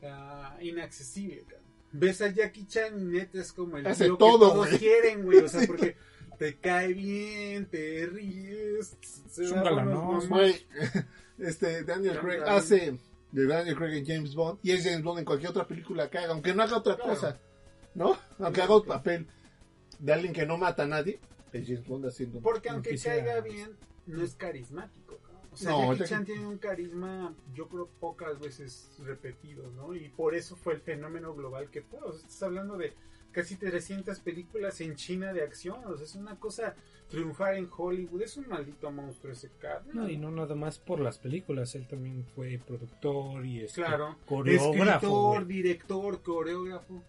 ah, inaccesible, cabrón. Ves a Jackie Chan y neta es como el Hace tío todo, que todos quieren, güey. O sea, [LAUGHS] Sí. porque te cae bien, te ríes. Se Es un. Güey, [LAUGHS] este Daniel Craig hace de Daniel Craig en James Bond y es James Bond en cualquier otra película que haga, aunque no haga otra Claro. cosa, ¿no? Aunque haga un papel de alguien que no mata a nadie, es James Bond haciendo. Porque aunque caiga bien, no es carísmatico. cabrón. O sea, No, Jackie Jackie- Chan tiene un carisma, yo creo, pocas veces repetido, ¿no? Y por eso fue el fenómeno global que fue. O sea, estás hablando de casi 300 películas en China de acción. O sea, es una cosa triunfar en Hollywood. Es un maldito monstruo ese cabrón. No, y no nada más por las películas, él también fue productor y este, Claro. coreógrafo. Escritor, güey. director, coreógrafo.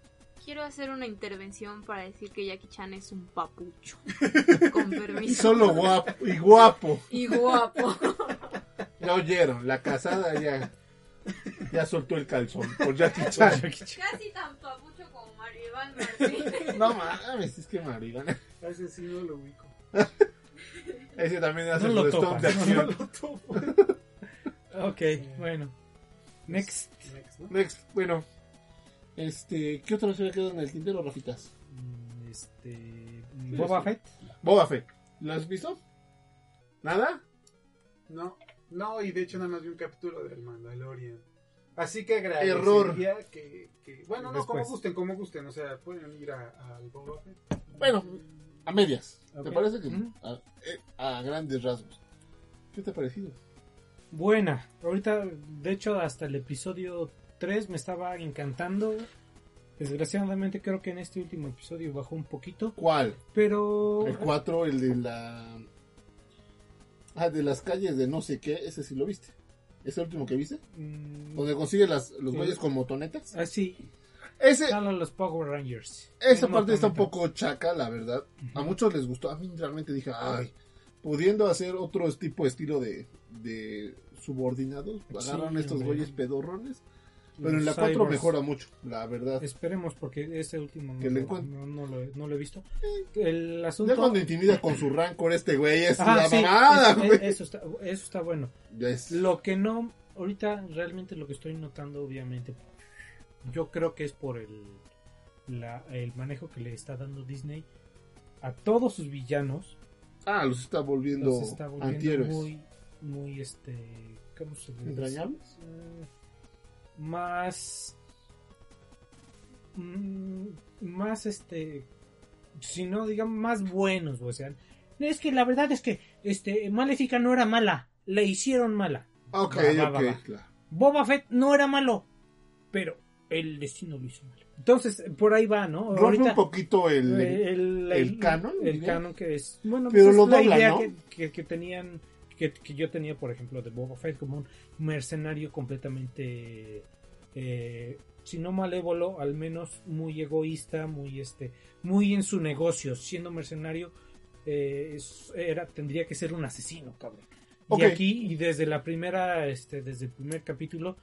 Quiero hacer una intervención para decir que Jackie Chan es un papucho. [LAUGHS] Con permiso. Y solo guapo, y guapo. Y guapo. Ya oyeron, la casada ya, ya soltó el calzón por Jackie Chan. Casi tan papucho Martínez. No mames, es que marihuana. A ese sí no lo ubico. Ese también hace No lo de no acción. lo topo. Ok, bueno. Next. Next, ¿no? Next, bueno. Este, ¿qué otra se quedado en el tintero, Rafitas? Mm, Este. Boba Fett. Boba Fett. ¿Lo has visto? ¿Nada? No, no, y de hecho nada más vi un capítulo del Mandalorian. Así que Error. agradecería que, que- bueno, no, como gusten, como gusten, o sea, pueden ir a- al Boba Fett. Bueno, a medias. ¿Te parece que a, eh, a grandes rasgos? ¿Qué te ha parecido? Buena. Ahorita, de hecho, hasta el episodio 3 me estaba encantando. Desgraciadamente creo que en este último episodio bajó un poquito. ¿Cuál? Pero... El 4, el de la... Ah, de las calles de no sé qué, ese sí lo viste. ¿Es el último que viste? mm, Donde consigue las, los Sí. güeyes con motonetas. Ah, sí. Ese, Salen los Power Rangers. esa parte está un poco chaca, la verdad. A muchos les gustó. A mí realmente dije, ay, pudiendo hacer otro tipo de estilo de, de subordinados, Sí, agarran estos güeyes pedorrones. Pero en la 4 cyborgs. mejora mucho, la verdad. Esperemos porque este último no, Que lo, encuent- no, no lo, no lo he visto. El asunto... Ya cuando intimida con su rancor este güey, es Ah, la sí, mamada, eso, güey. eso está, eso está bueno. Lo que no, ahorita realmente lo que estoy notando, obviamente, yo creo que es por el, la- el manejo que le está dando Disney a todos sus villanos. Ah, los está volviendo, Los está volviendo antihéroes. muy, muy, este, ¿cómo se dice? ¿Entrañables? Eh, Más, mm, más, este, si no, digamos, más buenos, o sea, es que la verdad es que, este, Maléfica no era mala, le hicieron mala. Ok, Va, va, va, ok, va. claro. Boba Fett no era malo, pero el destino lo hizo malo. Entonces, por ahí va, ¿no? Rompe un poquito el... el, el canon, el canon que es bueno Pero pues lo es la dobla, idea ¿no? que, que- que tenían que, que yo tenía por ejemplo de Boba Fett como un mercenario completamente eh, si no malévolo al menos muy egoísta muy este muy en su negocio. Siendo mercenario eh, era tendría que ser un asesino cabrón. Y aquí y desde la primera este desde el primer capítulo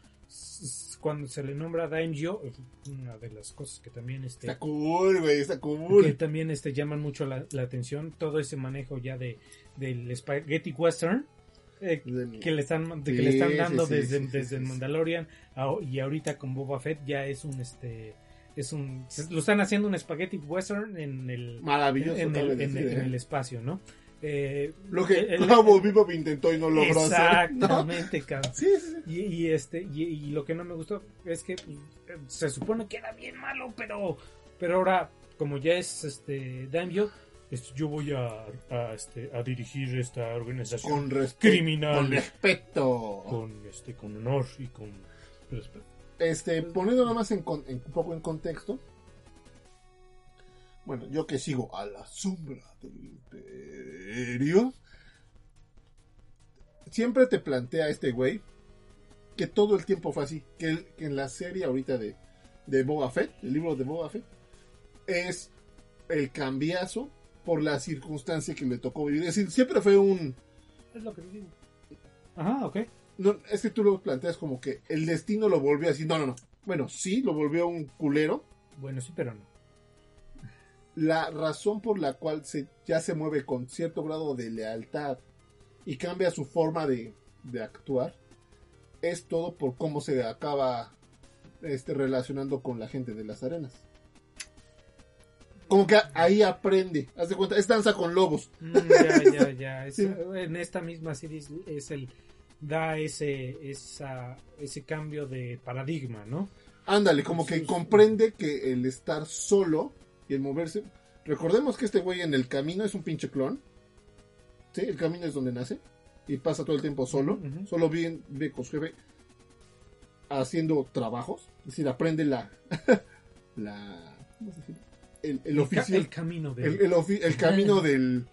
cuando se le nombra Daimyo una de las cosas que también este Está cool, güey, está que cool. también este llaman mucho la, la atención todo ese manejo ya de del spaghetti western eh, que le están que Sí, le están dando sí, desde, sí, desde el. Mandalorian a- y ahorita con Boba Fett ya es un este es un lo están haciendo un spaghetti western en el Maravilloso, en, el, en, el- en el espacio no Eh, Lo que el- Cowboy Bebop intentó y no logró hacer. ¿no? exactamente. [LAUGHS] Sí. Y, y este y, y lo que no me gustó es que pues, se supone que era bien malo, pero pero ahora como ya es este este, yo voy a, a, este, a dirigir esta organización Con criminal Con respeto. con este con honor y con respeto. Este, poniendo nada más en, con- en- un poco en contexto. Bueno, yo que sigo a la sombra del imperio, siempre te plantea este güey que todo el tiempo fue así, que, el- que en la serie ahorita de, de Boba Fett, el libro de Boba Fett, es el cambiazo por la circunstancia que le tocó vivir. Es decir, siempre fue un... Es lo que digo. Ajá, ok. No, es que tú lo planteas como que el destino lo volvió así. No, no, no. Bueno, sí, lo volvió un culero. Bueno, sí, pero no. La razón por la cual se, ya se mueve con cierto grado de lealtad y cambia su forma de, de actuar es todo por cómo se acaba este, relacionando con la gente de las arenas. Como que ahí aprende. Haz de cuenta, es danza con lobos. Mm, ya, ya, ya. [LAUGHS] Es- Sí. En esta misma serie es, el da ese esa, ese cambio de paradigma, ¿no? Ándale, como que comprende que el estar solo y el moverse. Recordemos que este güey en el camino es un pinche clon. Sí, el camino es donde nace. Y pasa todo el tiempo solo. Solo vive, vive con su jefe haciendo trabajos. Es decir, aprende la. [LAUGHS] la ¿Cómo se dice? El, el oficio. el camino de El, el ofi- el camino [LAUGHS] del.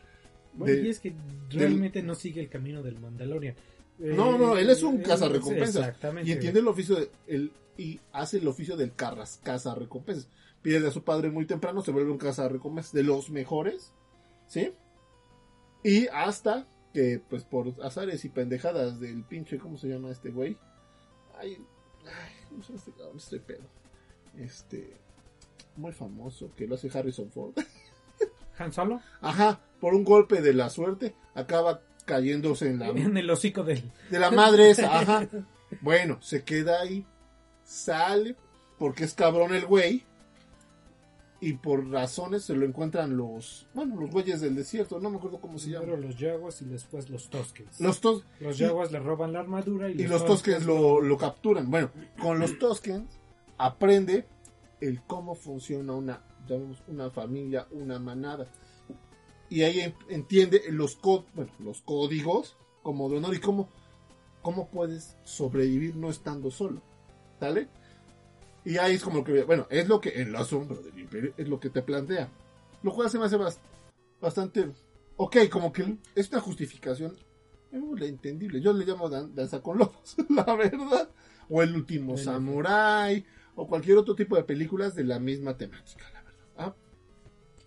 Bueno, de- y es que realmente no sigue el camino del Mandalorian. No, no, él es un Eh, cazarrecompensas. Exactamente. Y entiende el oficio de, el, y hace el oficio del carras, cazarrecompensas. Pierde a su padre muy temprano, se vuelve un cazarrecompensas de los mejores, ¿sí? Y hasta que, pues por azares y pendejadas del pinche, ¿cómo se llama este güey? Ay, ay ¿cómo se llama este cabrón? Este pedo. Este, muy famoso, que lo hace Harrison Ford. [LAUGHS] Han Solo Ajá, por un golpe de la suerte, acaba cayéndose en la [LAUGHS] en el hocico del de la madre esa, ajá. [LAUGHS] Bueno, se queda ahí, sale, porque es cabrón el güey, y por razones se lo encuentran los, bueno, los güeyes del desierto, no me acuerdo cómo se primero llaman. los Jaguars y después los Toskens. Los, tos Los y- Jaguars le roban la armadura y, y los Toskens lo, lo capturan. Bueno, con los Toskens aprende el cómo funciona una, llamemos, una familia, una manada. Y ahí en- entiende los, bueno, los códigos como de honor y cómo, cómo puedes sobrevivir no estando solo. ¿Sale? Y ahí es como que, bueno, es lo que en la sombra del imperio es lo que te plantea. Lo cual se me hace bas- bastante, ok, como que es una justificación es entendible. Yo le llamo dan- danza con lobos, [LAUGHS] la verdad. O el último samurai, o cualquier otro tipo de películas de la misma temática, la verdad. Ah,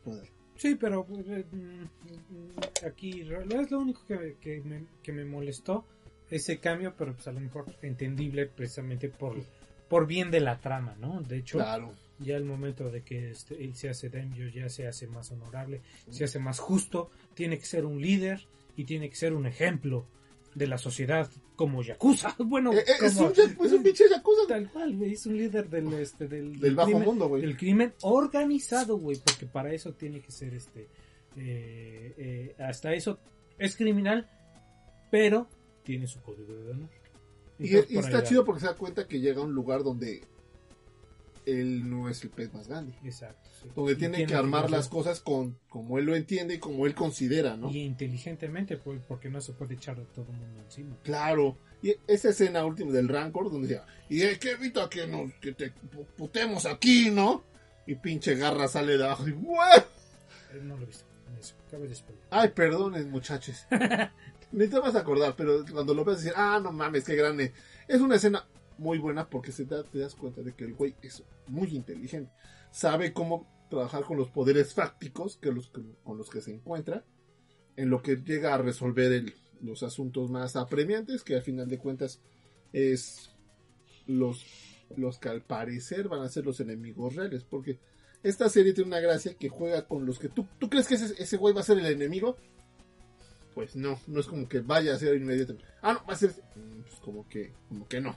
joder. Sí, pero eh, mm, aquí es lo único que, que me, que me molestó ese cambio, pero pues a lo mejor entendible precisamente por, por bien de la trama, ¿no? De hecho, Claro. ya el momento de que este, él se hace daño ya se hace más honorable, se hace más justo, tiene que ser un líder y tiene que ser un ejemplo de la sociedad como Yakuza. [LAUGHS] Bueno, Eh, eh, es, un, es un pinche yakuza tal cual, güey, es un líder del, este, del, del bajo crimen- mundo, güey. el crimen organizado, güey, porque para eso tiene que ser este. eh, eh, hasta eso es criminal, pero tiene su código de honor. Y, está chido porque se da cuenta que llega a un lugar donde él no es el pez más grande. Exacto. sí. Donde tiene, que armar las cosas con como él lo entiende y como él considera, ¿no? Y inteligentemente, pues, porque no se puede echar a todo el mundo encima. Claro. Y esa escena última del Rancor, donde decía, y es que evita que, nos, que te pu- putemos aquí, ¿no? Y pinche garra sale de abajo y ¡guau! Eh, No lo he visto. Eso, acabo de spoiler. Ay, perdonen, muchachos. [LAUGHS] Ni te vas a acordar, pero cuando lo ves decir, ah, no mames, qué grande. Es una escena muy buena porque se da- te das cuenta de que el güey es muy inteligente. Sabe cómo trabajar con los poderes fácticos que con los que se encuentra. En lo que llega a resolver los asuntos más apremiantes, que al final de cuentas es los, los que al parecer van a ser los enemigos reales. Porque esta serie tiene una gracia que juega con los que tú, ¿tú crees que ese, ese güey va a ser el enemigo? Pues no, no es como que vaya a ser inmediatamente. Ah, no, va a ser. mm, Pues como que, como que no.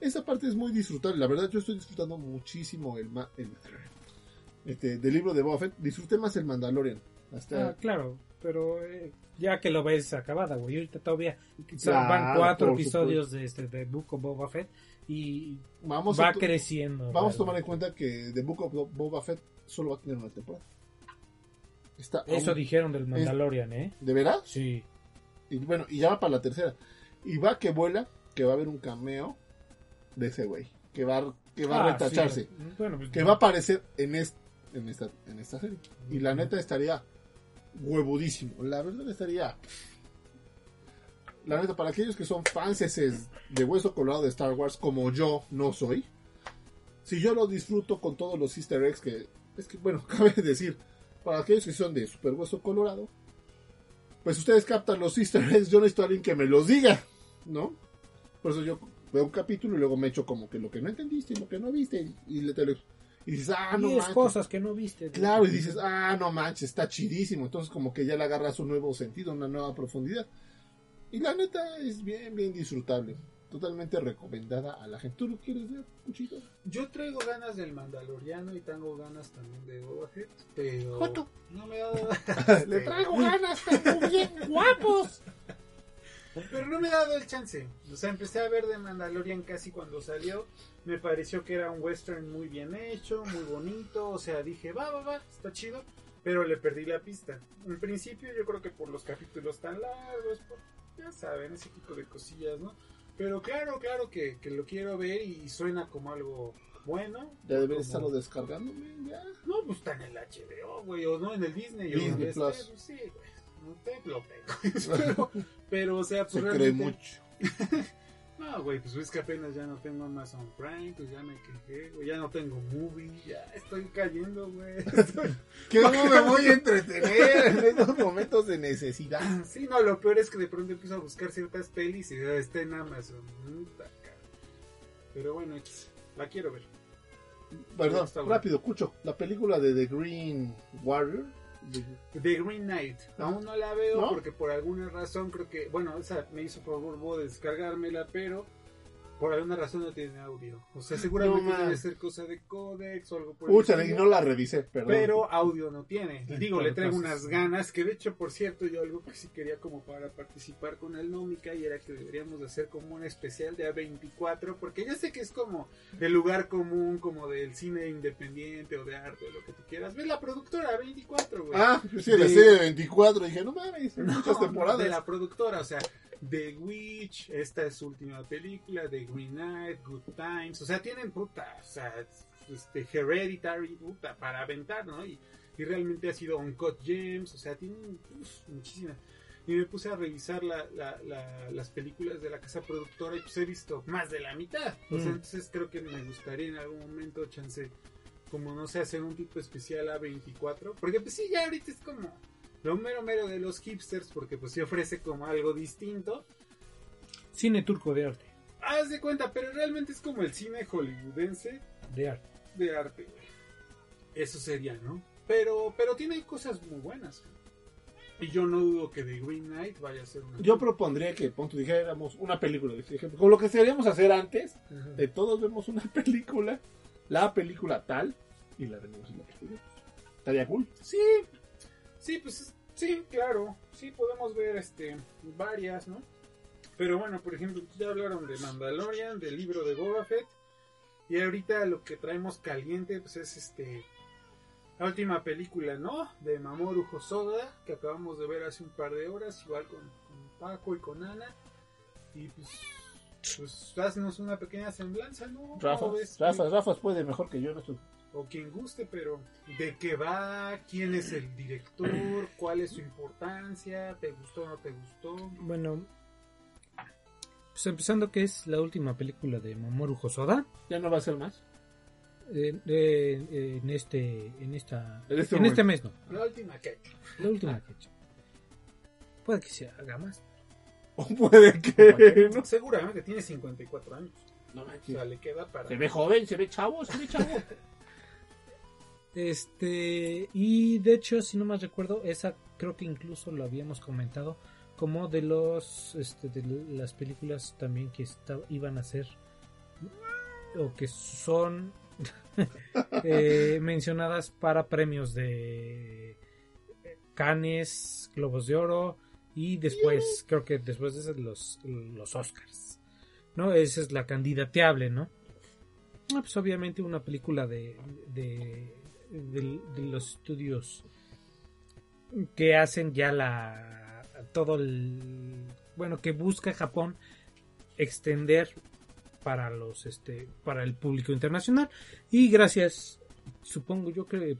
Esa parte es muy disfrutable. La verdad, yo estoy disfrutando muchísimo el, ma- el este, del libro de Boba Fett. Disfruté más el Mandalorian. Hasta, Ah, claro, pero eh, ya que lo ves acabada, güey. Ahorita todavía o sea, Claro, van cuatro episodios de este de Book of Boba Fett y vamos va creciendo. vamos a tomar en cuenta que The Book of Bo- Boba Fett solo va a tener una temporada. Está Eso aún- dijeron del Mandalorian, ¿eh? ¿De veras? Sí. Y bueno, y ya va para la tercera. Y va que vuela, que va a haber un cameo de ese güey. Que va, que va a Ah, retacharse. sí. Bueno, pues, Que va a aparecer en en esta, en esta serie. Y la neta estaría huevudísimo. La verdad estaría. La neta, para aquellos que son fans de Hueso Colorado de Star Wars, como yo no soy, si yo lo disfruto con todos los easter eggs que. Es que, bueno, [LAUGHS] cabe decir, para aquellos que son de Super Hueso Colorado, pues ustedes captan los easter eggs, yo necesito a alguien que me los diga, ¿no? Por eso yo veo un capítulo y luego me echo como que lo que no entendiste y lo que no viste y, le te lo- y dices, ah, no manches. cosas que no viste. Claro, y dices, ah, no manches, está chidísimo. Entonces, como que ya le agarras un nuevo sentido, una nueva profundidad. Y la neta es bien, bien disfrutable. Totalmente recomendada a la gente. ¿Tú lo quieres ver, Cuchito? Yo traigo ganas del Mandaloriano y tengo ganas también de Boba Fett, pero Joto. no me ha dado [LAUGHS] Le traigo ganas, pero bien [LAUGHS] guapos. pero no me ha dado el chance. O sea, empecé a ver de Mandalorian casi cuando salió. Me pareció que era un western muy bien hecho, muy bonito. O sea, dije, va, va, va, está chido. Pero le perdí la pista. En principio, yo creo que por los capítulos tan largos, por, ya saben, ese tipo de cosillas, ¿no? Pero claro, claro que, que lo quiero ver y suena como algo bueno. Ya deberías como- estarlo descargando, ya. No, pues está en el HBO, güey, o no en el Disney. o Disney donde Plus. esté, pues sí, güey. No te lo tengo. [LAUGHS] pero, [LAUGHS] pero, o sea, pues Se cree realmente- mucho. [LAUGHS] No, güey, pues es que apenas ya no tengo Amazon Prime, pues ya me quejé, güey, ya no tengo movie, ya estoy cayendo, güey. [LAUGHS] ¿Cómo me voy a entretener en estos momentos de necesidad? [LAUGHS] sí, no, lo peor es que de pronto empiezo a buscar ciertas pelis y ya está en Amazon. Pero bueno, la quiero ver. Perdón, rápido, Cucho. La película de The Green Warrior. The Green Knight, aún no la veo ¿No? porque por alguna razón creo que, bueno, esa me hizo favor de descargármela, pero por alguna razón no tiene audio. O sea, seguramente No, debe ser cosa de codex o algo por el y estilo. no la revisé, perdón. pero audio no tiene. Y digo, le traigo entonces- unas ganas, que de hecho, por cierto, yo algo que sí quería como para participar con el Nómica y era que deberíamos de hacer como un especial de A24, porque yo sé que es como el lugar común, como del cine independiente o de arte, o lo que tú quieras. Ve la productora A24, güey. Ah, sí, la De- serie de 24. Dije, no mames, [LAUGHS] No, muchas temporadas. de la productora, o sea, The Witch, esta es su última película, The Green Knight, Good Times, o sea, tienen puta, o sea, este, Hereditary, puta, para aventar, ¿no? Y, y realmente ha sido Uncut Gems, o sea, tienen uf, muchísimas. Y me puse a revisar la- la- la- las películas de la casa productora y pues he visto más de la mitad. O sea, Mm. entonces creo que me gustaría en algún momento, chance, como no sé, hacer un tipo especial a 24. Porque pues sí, ya ahorita es como lo mero mero de los hipsters, porque pues se ofrece como algo distinto. Cine turco de arte. Haz de cuenta, pero realmente es como el cine hollywoodense De arte. de arte, güey. Eso sería, ¿no? Pero, pero tiene cosas muy buenas. Y yo no dudo que The Green Knight vaya a ser una. Yo propondría que, punto, dijéramos una película. Como lo que deberíamos hacer antes, de todos vemos una [LAUGHS] película, la película tal, y la vemos en la película. Estaría cool. Sí, sí, pues sí, claro. Sí, podemos ver este varias, ¿no? Pero bueno, por ejemplo, ya hablaron de Mandalorian, del libro de Boba Fett. Y ahorita lo que traemos caliente, pues es este. La última película, ¿no? De Mamoru Hosoda, que acabamos de ver hace un par de horas, igual con, con Paco y con Ana. Y pues. Pues haznos una pequeña semblanza, ¿no? Rafa. Rafa, Rafa puede mejor que yo en esto. O quien guste, pero ¿de qué va? ¿Quién es el director? [CLEARS THROAT] ¿Cuál es su importancia? ¿Te gustó o no te gustó? Bueno, pues empezando que es la última película de Mamoru Hosoda. Ya no va a ser más. eh, eh, eh, en este en esta En este en este mes no La última que la última que puede que se haga más [LAUGHS] O puede que no. Seguramente tiene 54 años. No O manches. sea, le queda para... Se ve joven, se ve chavo, se ve chavo. [LAUGHS] Este, y de hecho, si no más recuerdo, esa creo que incluso lo habíamos comentado como de los este, de las películas también que iban a ser o que son [LAUGHS] eh, mencionadas para premios de Cannes, Globos de Oro y después, creo que después de eso, los, los Oscars. ¿No? Esa es la candidateable, ¿no? Ah, pues obviamente una película de, de, de- los estudios que hacen ya la todo el bueno que busca Japón extender para los este para el público internacional. Y gracias supongo yo que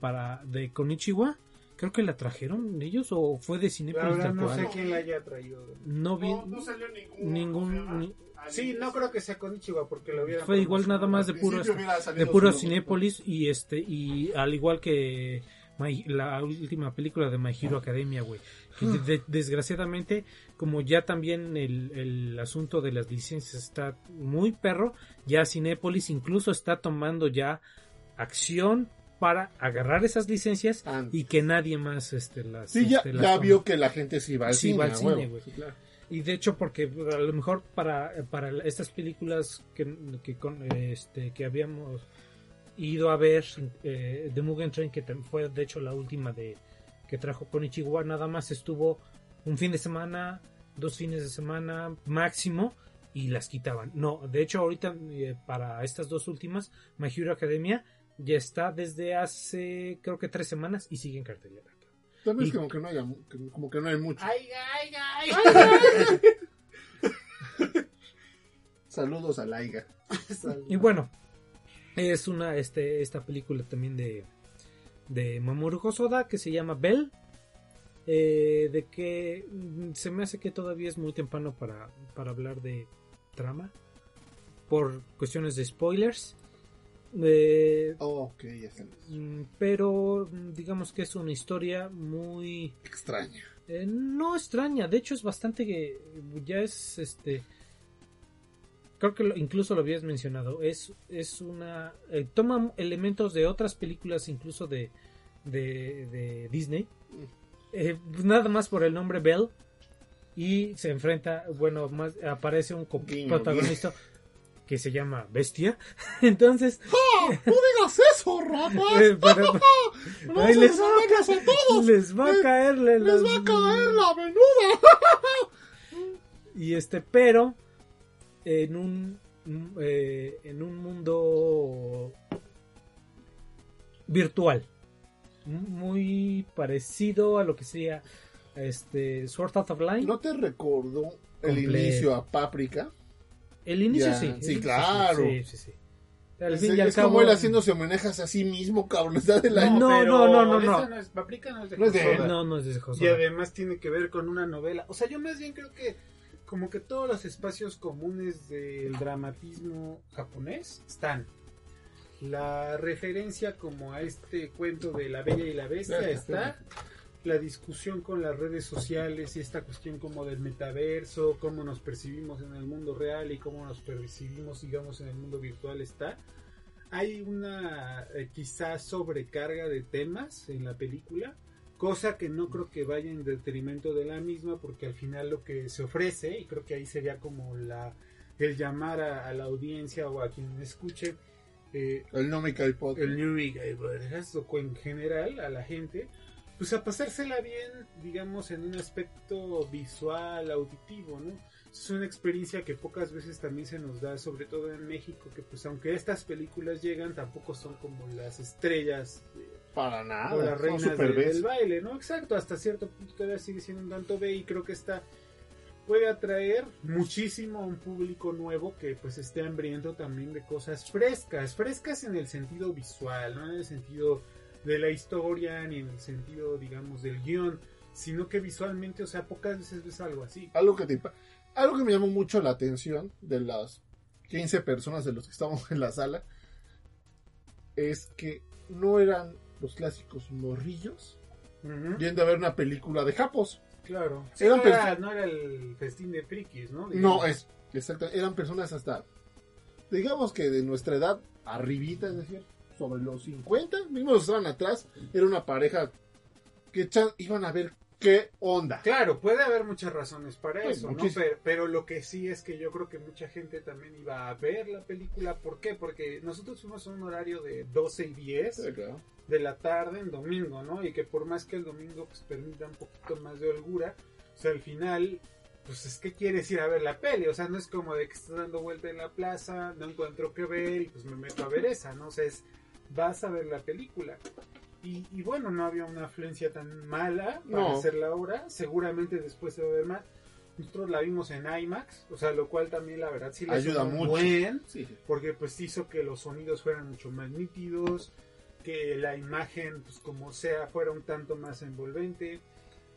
para de Konichiwa, creo que la trajeron ellos o fue de La Cinepolis verdad tal no cual. sé quién la haya traído. No vi No, no salió ningún. ningún Sí, no creo que sea con Ichiwa porque lo hubiera fue igual nada más de puro de puro Cinépolis y este y al igual que My- la última película de My Hero Academia, güey. Que de- de- desgraciadamente, como ya también el, el asunto de las licencias está muy perro, ya Cinépolis incluso está tomando ya acción para agarrar esas licencias Antes. y que nadie más este las Sí, ya, este, las ya vio que la gente sí va al Sí cine. va al a cine, huevo. güey. Sí, claro. Y de hecho, porque a lo mejor para, para estas películas que, que, con- este, que habíamos ido a ver, eh, The Mugen Train, que fue de hecho la última de que trajo Konichiwa, nada más estuvo un fin de semana, dos fines de semana máximo, y las quitaban. No, de hecho, ahorita eh, para estas dos últimas, My Hero Academia ya está desde hace creo que tres semanas y sigue en cartelera. También Y- es como que no haya, como que no hay mucho. Ay, ay, ay. [LAUGHS] Saludos a Laiga. Y bueno, es una este esta película también de de Mamoru Hosoda que se llama Bell. eh, de que mm, se me hace que todavía es muy temprano para, para hablar de trama por cuestiones de spoilers. Eh, ok, mm, pero mm, digamos que es una historia muy Extraña. eh, no extraña, de hecho es bastante que ya es este creo que lo- incluso lo habías mencionado, es es una eh, toma elementos de otras películas incluso de de, de Disney. eh, nada más por el nombre Bell y se enfrenta, bueno, más aparece un co- Guiño, protagonista que se llama Bestia. [LAUGHS] Entonces, ¡No digas eso, rapaz! [LAUGHS] eh, pero- [LAUGHS] ¡No se les, salgas a todos! les va a caer ¡Les las- va a caer la venuda! Y este, pero en un eh, en un mundo virtual muy parecido a lo que sería este Sword Art Online. ¿No te recordó el inicio a Páprica? El inicio Ya, sí, sí, claro. Sí, sí, sí. Al Es, fin y al es cabo- como él haciéndose homenajes a sí mismo, cabrón. [LAUGHS] Está de la... No, no, no, no, esa no. es, Paprika no es de No es de. No, no es de Y además tiene que ver con una novela. O sea, yo más bien creo que como que todos los espacios comunes del dramatismo japonés están. La referencia como a este cuento de la Bella y la Bestia está. La discusión con las redes sociales y esta cuestión como del metaverso, cómo nos percibimos en el mundo real y cómo nos percibimos, digamos, en el mundo virtual está. Hay una eh, quizá sobrecarga de temas en la película, cosa que no creo que vaya en detrimento de la misma, porque al final lo que se ofrece, y creo que ahí sería como la el llamar a, a la audiencia o a quien escuche eh, El no me cae podcast. el New Big Podcast, o en general a la gente, pues a pasársela bien, digamos, en un aspecto visual, auditivo, ¿no? Es una experiencia que pocas veces también se nos da, sobre todo en México, que pues aunque estas películas llegan, tampoco son como las estrellas eh, Para nada. o las reinas Bs. del baile, ¿no? Exacto, hasta cierto punto todavía sigue siendo un tanto B y creo que esta puede atraer muchísimo a un público nuevo que pues esté hambriento también de cosas frescas, frescas en el sentido visual, no en el sentido de la historia ni en el sentido, digamos, del guion, sino que visualmente, o sea, pocas veces ves algo así. Algo que te algo que me llamó mucho la atención de las 15 personas de los que estábamos en la sala es que no eran los clásicos morrillos Ujú, yendo a ver una película de japos. Claro. Sí, Eran no, era, perso- no era el festín de frikis, ¿no? No, es exacto, eran personas hasta digamos que de nuestra edad arribita, es decir, sobre los 50, mismo los estaban atrás, era una pareja que iban a ver qué onda. Claro, puede haber muchas razones para Pues, eso, ¿no? Pero, pero lo que sí es que yo creo que mucha gente también iba a ver la película. ¿Por qué? Porque nosotros fuimos a un horario de 12 y 10 Sí, claro. de la tarde en domingo, ¿no? Y que por más que el domingo pues permita un poquito más de holgura, o sea, al final, pues es que quieres ir a ver la peli, o sea, no es como de que estás dando vuelta en la plaza, no encuentro qué ver y pues me meto a ver esa, ¿no? O sea, es, vas a ver la película. Y, y bueno, no había una afluencia tan mala para No. hacer la obra, seguramente después se va a ver más. nosotros la vimos en IMAX, o sea, lo cual también la verdad sí le Ayuda mucho. buen, Sí, sí. porque pues hizo que los sonidos fueran mucho más nítidos, que la imagen, pues como sea, fuera un tanto más envolvente.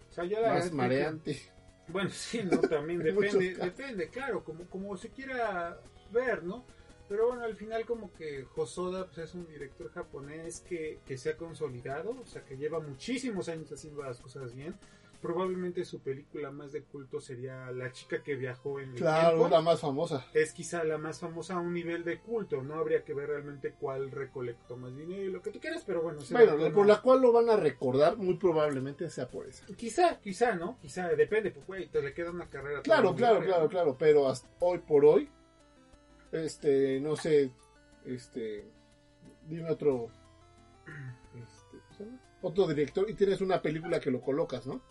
O sea, yo la Más que- mareante. Bueno, [LAUGHS] sí, ¿no? También depende, depende, claro, como, como se quiera ver, ¿no? Pero bueno, al final como que Hosoda pues, es un director japonés que, que se ha consolidado, o sea, que lleva muchísimos años haciendo las cosas bien. Probablemente su película más de culto sería La chica que viajó en el Claro, tiempo. la más famosa. Es quizá la más famosa a un nivel de culto, no habría que ver realmente cuál recolectó más dinero y lo que tú quieras, pero bueno, Bueno, por la cual lo van a recordar, muy probablemente sea por eso. Quizá, quizá, ¿no? Quizá, depende, pues güey, te le queda una carrera. Claro, claro, claro, claro, pero hasta hoy por hoy, este, no sé, este, dime otro, este, otro director y tienes una película que lo colocas, ¿no?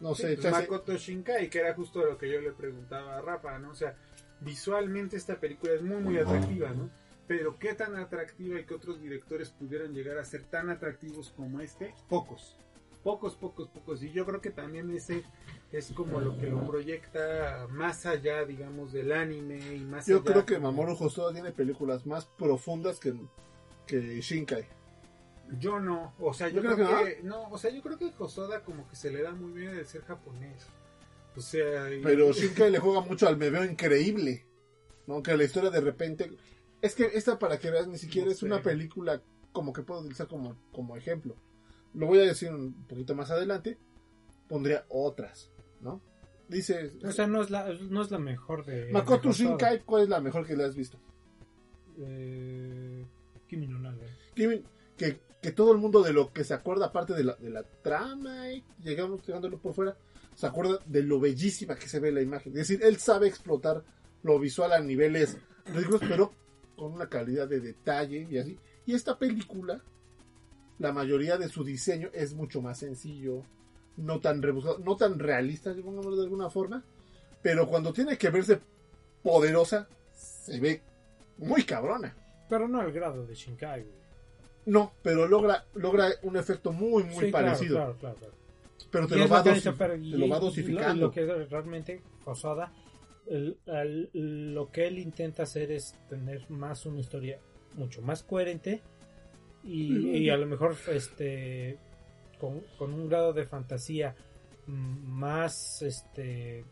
No Sí, sé, pues, Makoto Shinkai, que era justo lo que yo le preguntaba a Rafa, ¿no? O sea, visualmente esta película es muy, muy atractiva, ¿no? Pero qué tan atractiva y que otros directores pudieran llegar a ser tan atractivos como este, pocos. Pocos, pocos, pocos. Y yo creo que también ese es como lo que lo proyecta más allá, digamos, del anime y más yo allá creo que Mamoru Hosoda tiene películas más profundas que, que Shinkai. Yo no, o sea, yo, ¿Yo creo, creo que, no, o sea, yo creo que Hosoda como que se le da muy bien el ser japonés. O sea, y- Pero [LAUGHS] Shinkai le juega mucho al me veo increíble. ¿no? Que la historia de repente. Es que esta, para que veas, ni siquiera No es sé. una película como que puedo utilizar como, como ejemplo. Lo voy a decir un poquito más adelante. Pondría otras, ¿no? Dice. O sea, no es la, no es la mejor de. Makoto. Shinkai, ¿cuál es la mejor que le has visto? Eh, Kimi no wa. Que, que, todo el mundo de lo que se acuerda, aparte de la, de la trama, y llegamos llegándolo por fuera, se acuerda de lo bellísima que se ve la imagen. Es decir, él sabe explotar lo visual a niveles ridículos, pero con una calidad de detalle y así. Y esta película, la mayoría de su diseño es mucho más sencillo, no tan rebuscado, no tan realista, pongámoslo de alguna forma, pero cuando tiene que verse poderosa, se ve muy cabrona. Pero no al grado de Shinkai, güey. No, pero logra, logra un efecto muy, muy Sí, parecido. Claro, claro, claro. Pero te lo, es va dosi- pero- te lo va dosificando. Lo, lo que realmente Hosoda, el- al- lo que él intenta hacer es tener más una historia mucho más coherente y, y a lo mejor este con, con un grado de fantasía más este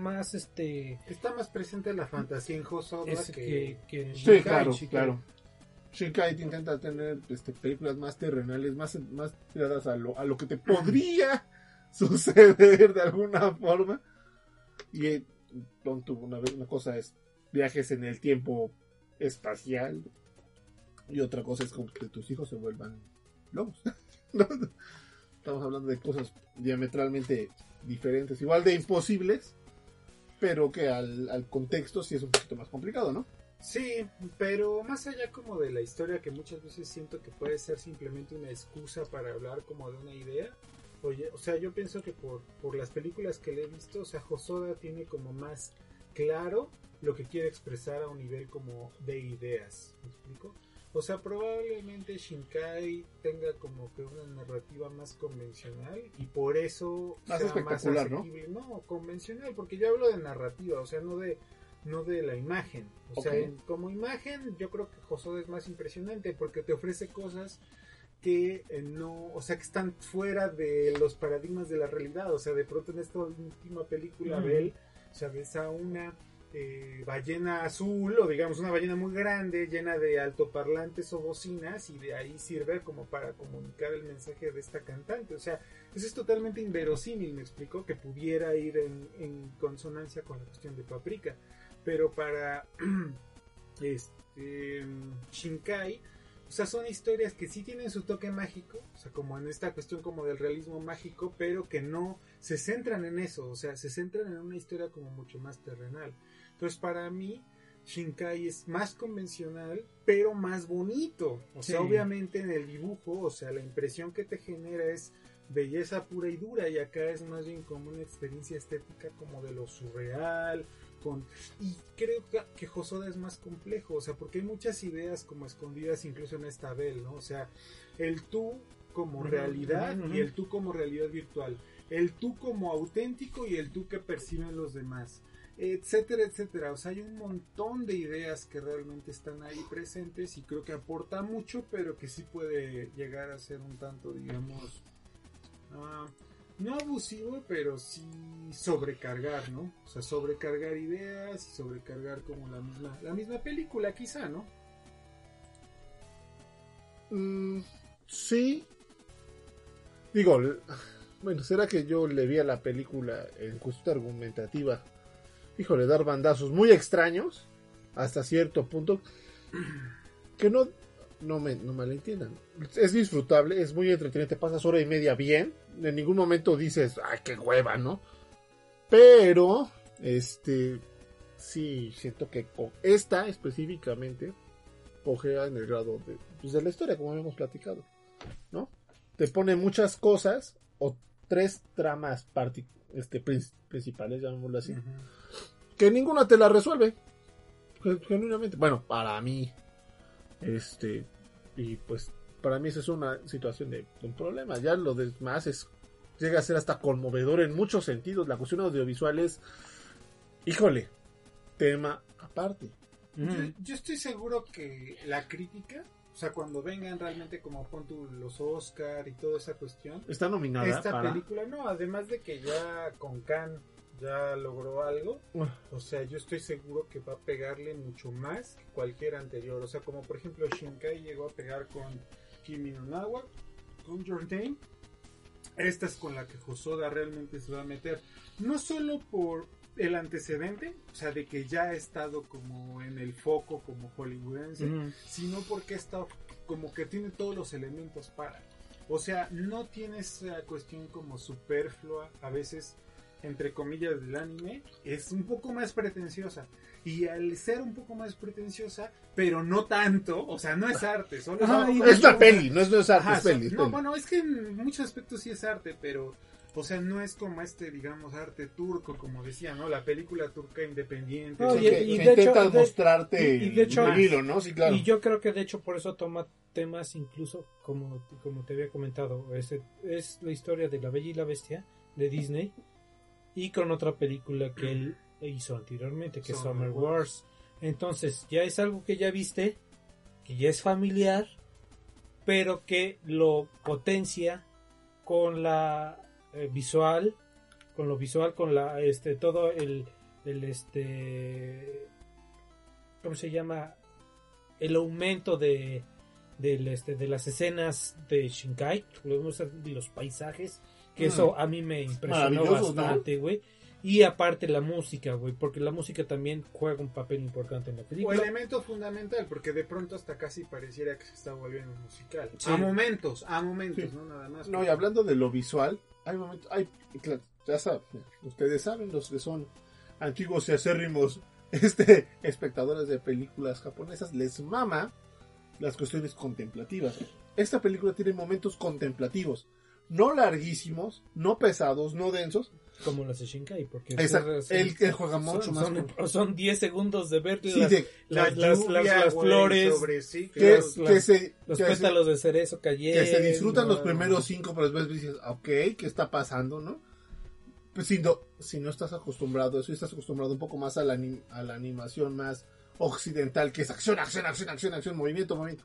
más este Está más presente la fantasía en Hosoda es que... que, que Sí, Shinkai, claro, Shinkai. claro. Shinkai te intenta tener este, películas más terrenales, más, más tiradas a lo, a lo que te [CLEARS THROAT] podría [LAUGHS] suceder de alguna forma. Y eh, pronto una, una cosa es viajes en el tiempo espacial y otra cosa es como que tus hijos se vuelvan lobos. [LAUGHS] Estamos hablando de cosas diametralmente diferentes, igual de imposibles, pero que al, al contexto sí es un poquito más complicado, ¿no? Sí, pero más allá como de la historia que muchas veces siento que puede ser simplemente una excusa para hablar como de una idea. Oye, o sea, yo pienso que por, por las películas que le he visto, o sea, Hosoda tiene como más claro lo que quiere expresar a un nivel como de ideas. ¿Me explico? O sea, probablemente Shinkai tenga como que una narrativa más convencional y por eso Más sea espectacular, ¿no? ¿no? convencional, porque yo hablo de narrativa, o sea, no de no de la imagen. O sea, en- como imagen, yo creo que Hosoda es más impresionante porque te ofrece cosas que eh, no, o sea, que están fuera de los paradigmas de la realidad. O sea, de pronto en esta última película, o sea, ves a una eh, ballena azul, o digamos una ballena muy grande, llena de altoparlantes o bocinas, y de ahí sirve como para comunicar el mensaje de esta cantante. O sea, eso es totalmente inverosímil, me explicó, que pudiera ir en, en consonancia con la cuestión de Paprika. Pero para [CLEARS THROAT] este Shinkai, o sea, son historias que sí tienen su toque mágico, o sea, como en esta cuestión como del realismo mágico, pero que no se centran en eso, o sea, se centran en una historia como mucho más terrenal. Entonces, para mí, Shinkai es más convencional, pero más bonito. O sea, obviamente en el dibujo, o sea, la impresión que te genera es belleza pura y dura, y acá es más bien como una experiencia estética como de lo surreal, con y creo que, Hosoda es más complejo, o sea, porque hay muchas ideas como escondidas incluso en esta Bell, ¿no? O sea, el tú como realidad y el tú como realidad virtual. El tú como auténtico y el tú que perciben los demás. Etcétera, etcétera. O sea, hay un montón de ideas que realmente están ahí presentes y creo que aporta mucho, pero que sí puede llegar a ser un tanto, digamos, ah, no abusivo, pero sí sobrecargar, ¿no? O sea, sobrecargar ideas y sobrecargar como la misma, la misma película quizá, ¿no? Mm, sí. Digo, bueno, ¿será que yo le vi a la película en cuestión argumentativa? Híjole, dar bandazos muy extraños hasta cierto punto que no, no me no malentiendan. Es disfrutable, es muy entretenido, te pasas hora y media bien. En ningún momento dices, ay, qué hueva, ¿no? Pero, este, sí, siento que con esta específicamente cojea en el grado de, pues, de la historia, como hemos platicado, ¿no? Te pone muchas cosas o tres tramas este, prin- principales, llamémoslo así, que ninguna te la resuelve, gen- genuinamente. Bueno, para mí, este, y pues para mí esa es una situación de, de un problema. Ya lo demás es llega a ser hasta conmovedor en muchos sentidos. La cuestión audiovisual es, híjole, tema aparte. Yo, yo estoy seguro que la crítica, o sea, cuando vengan realmente como pon los Oscar y toda esa cuestión, Está nominada esta para... película, no, además de que ya con Khan ya logró algo, o sea, yo estoy seguro que va a pegarle mucho más que cualquier anterior, o sea, como por ejemplo Shinkai llegó a pegar con Kimi no Nawa, con Jordan, esta es con la que Hosoda realmente se va a meter, no solo por el antecedente, o sea, de que ya ha estado como en el foco como hollywoodense, Ujú. sino porque está como que tiene todos los elementos para. O sea, no tiene esa cuestión como superflua, a veces, entre comillas, del anime, es un poco más pretenciosa. Y al ser un poco más pretenciosa, pero no tanto, o sea, no es arte, solo Ajá, es- Es la peli, no es, no es arte, Ajá, es peli. no, peli. bueno, es que en muchos aspectos sí es arte, pero, o sea, no es como este, digamos, arte turco, como decía, ¿no? La película turca independiente. No, o sea, y- que, y que de intenta hecho- de- mostrarte y- y de hecho- el hilo, ¿no? Sí, claro. Y yo creo que de hecho por eso toma temas incluso como, como te había comentado, es, es la historia de La Bella y la Bestia de Disney y con otra película que él hizo anteriormente, que es Summer Wars. Entonces ya es algo que ya viste, que ya es familiar, pero que lo potencia con la eh, visual, con lo visual, con la este todo el, el este ¿cómo se llama? el aumento de del, este, de las escenas de Shinkai, los paisajes, que Mm. eso a mí me impresionó bastante, güey. Y aparte la música, güey, porque la música también juega un papel importante en la O película. elemento fundamental, porque de pronto hasta casi pareciera que se está volviendo musical. Sí. A momentos, a momentos, Sí. no nada más. No, y hablando de lo visual, hay momentos, hay, claro, ya saben, ustedes saben, los que son antiguos y acérrimos [LAUGHS] este, espectadores de películas japonesas, les mama las cuestiones contemplativas. Esta película tiene momentos contemplativos, no larguísimos, no pesados, no densos. como las de Shinkai, porque Exacto, él que juega mucho son, más [LAUGHS] son- con- son 10 segundos de ver Sí, las, de- las, La lluvia, las- las güey, flores, sobre sí, que, las- que se, los que se- pétalos de cerezo cayendo. que se disfrutan los primeros cinco, pero después dices, ok, ¿qué está pasando, no? Pues si no, si no estás acostumbrado, si estás acostumbrado un poco más a la, anim- a la animación más occidental, que es acción, acción, acción, acción, acción, movimiento, movimiento.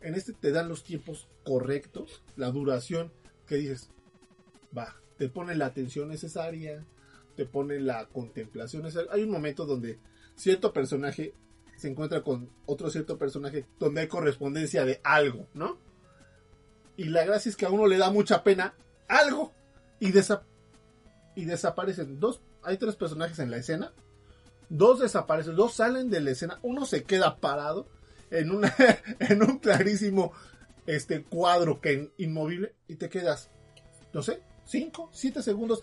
En este te dan los tiempos correctos, la duración, que dices, va, te pone la atención necesaria, te pone la contemplación necesaria. Hay un momento donde cierto personaje se encuentra con otro cierto personaje donde hay correspondencia de algo, ¿no? Y la gracia es que a uno le da mucha pena algo y, desa- y desaparecen. Dos, hay tres personajes en la escena. Dos desaparecen, dos salen de la escena, uno se queda parado en, una, [LAUGHS] en un clarísimo este cuadro que inmovible y te quedas, no sé, cinco, siete segundos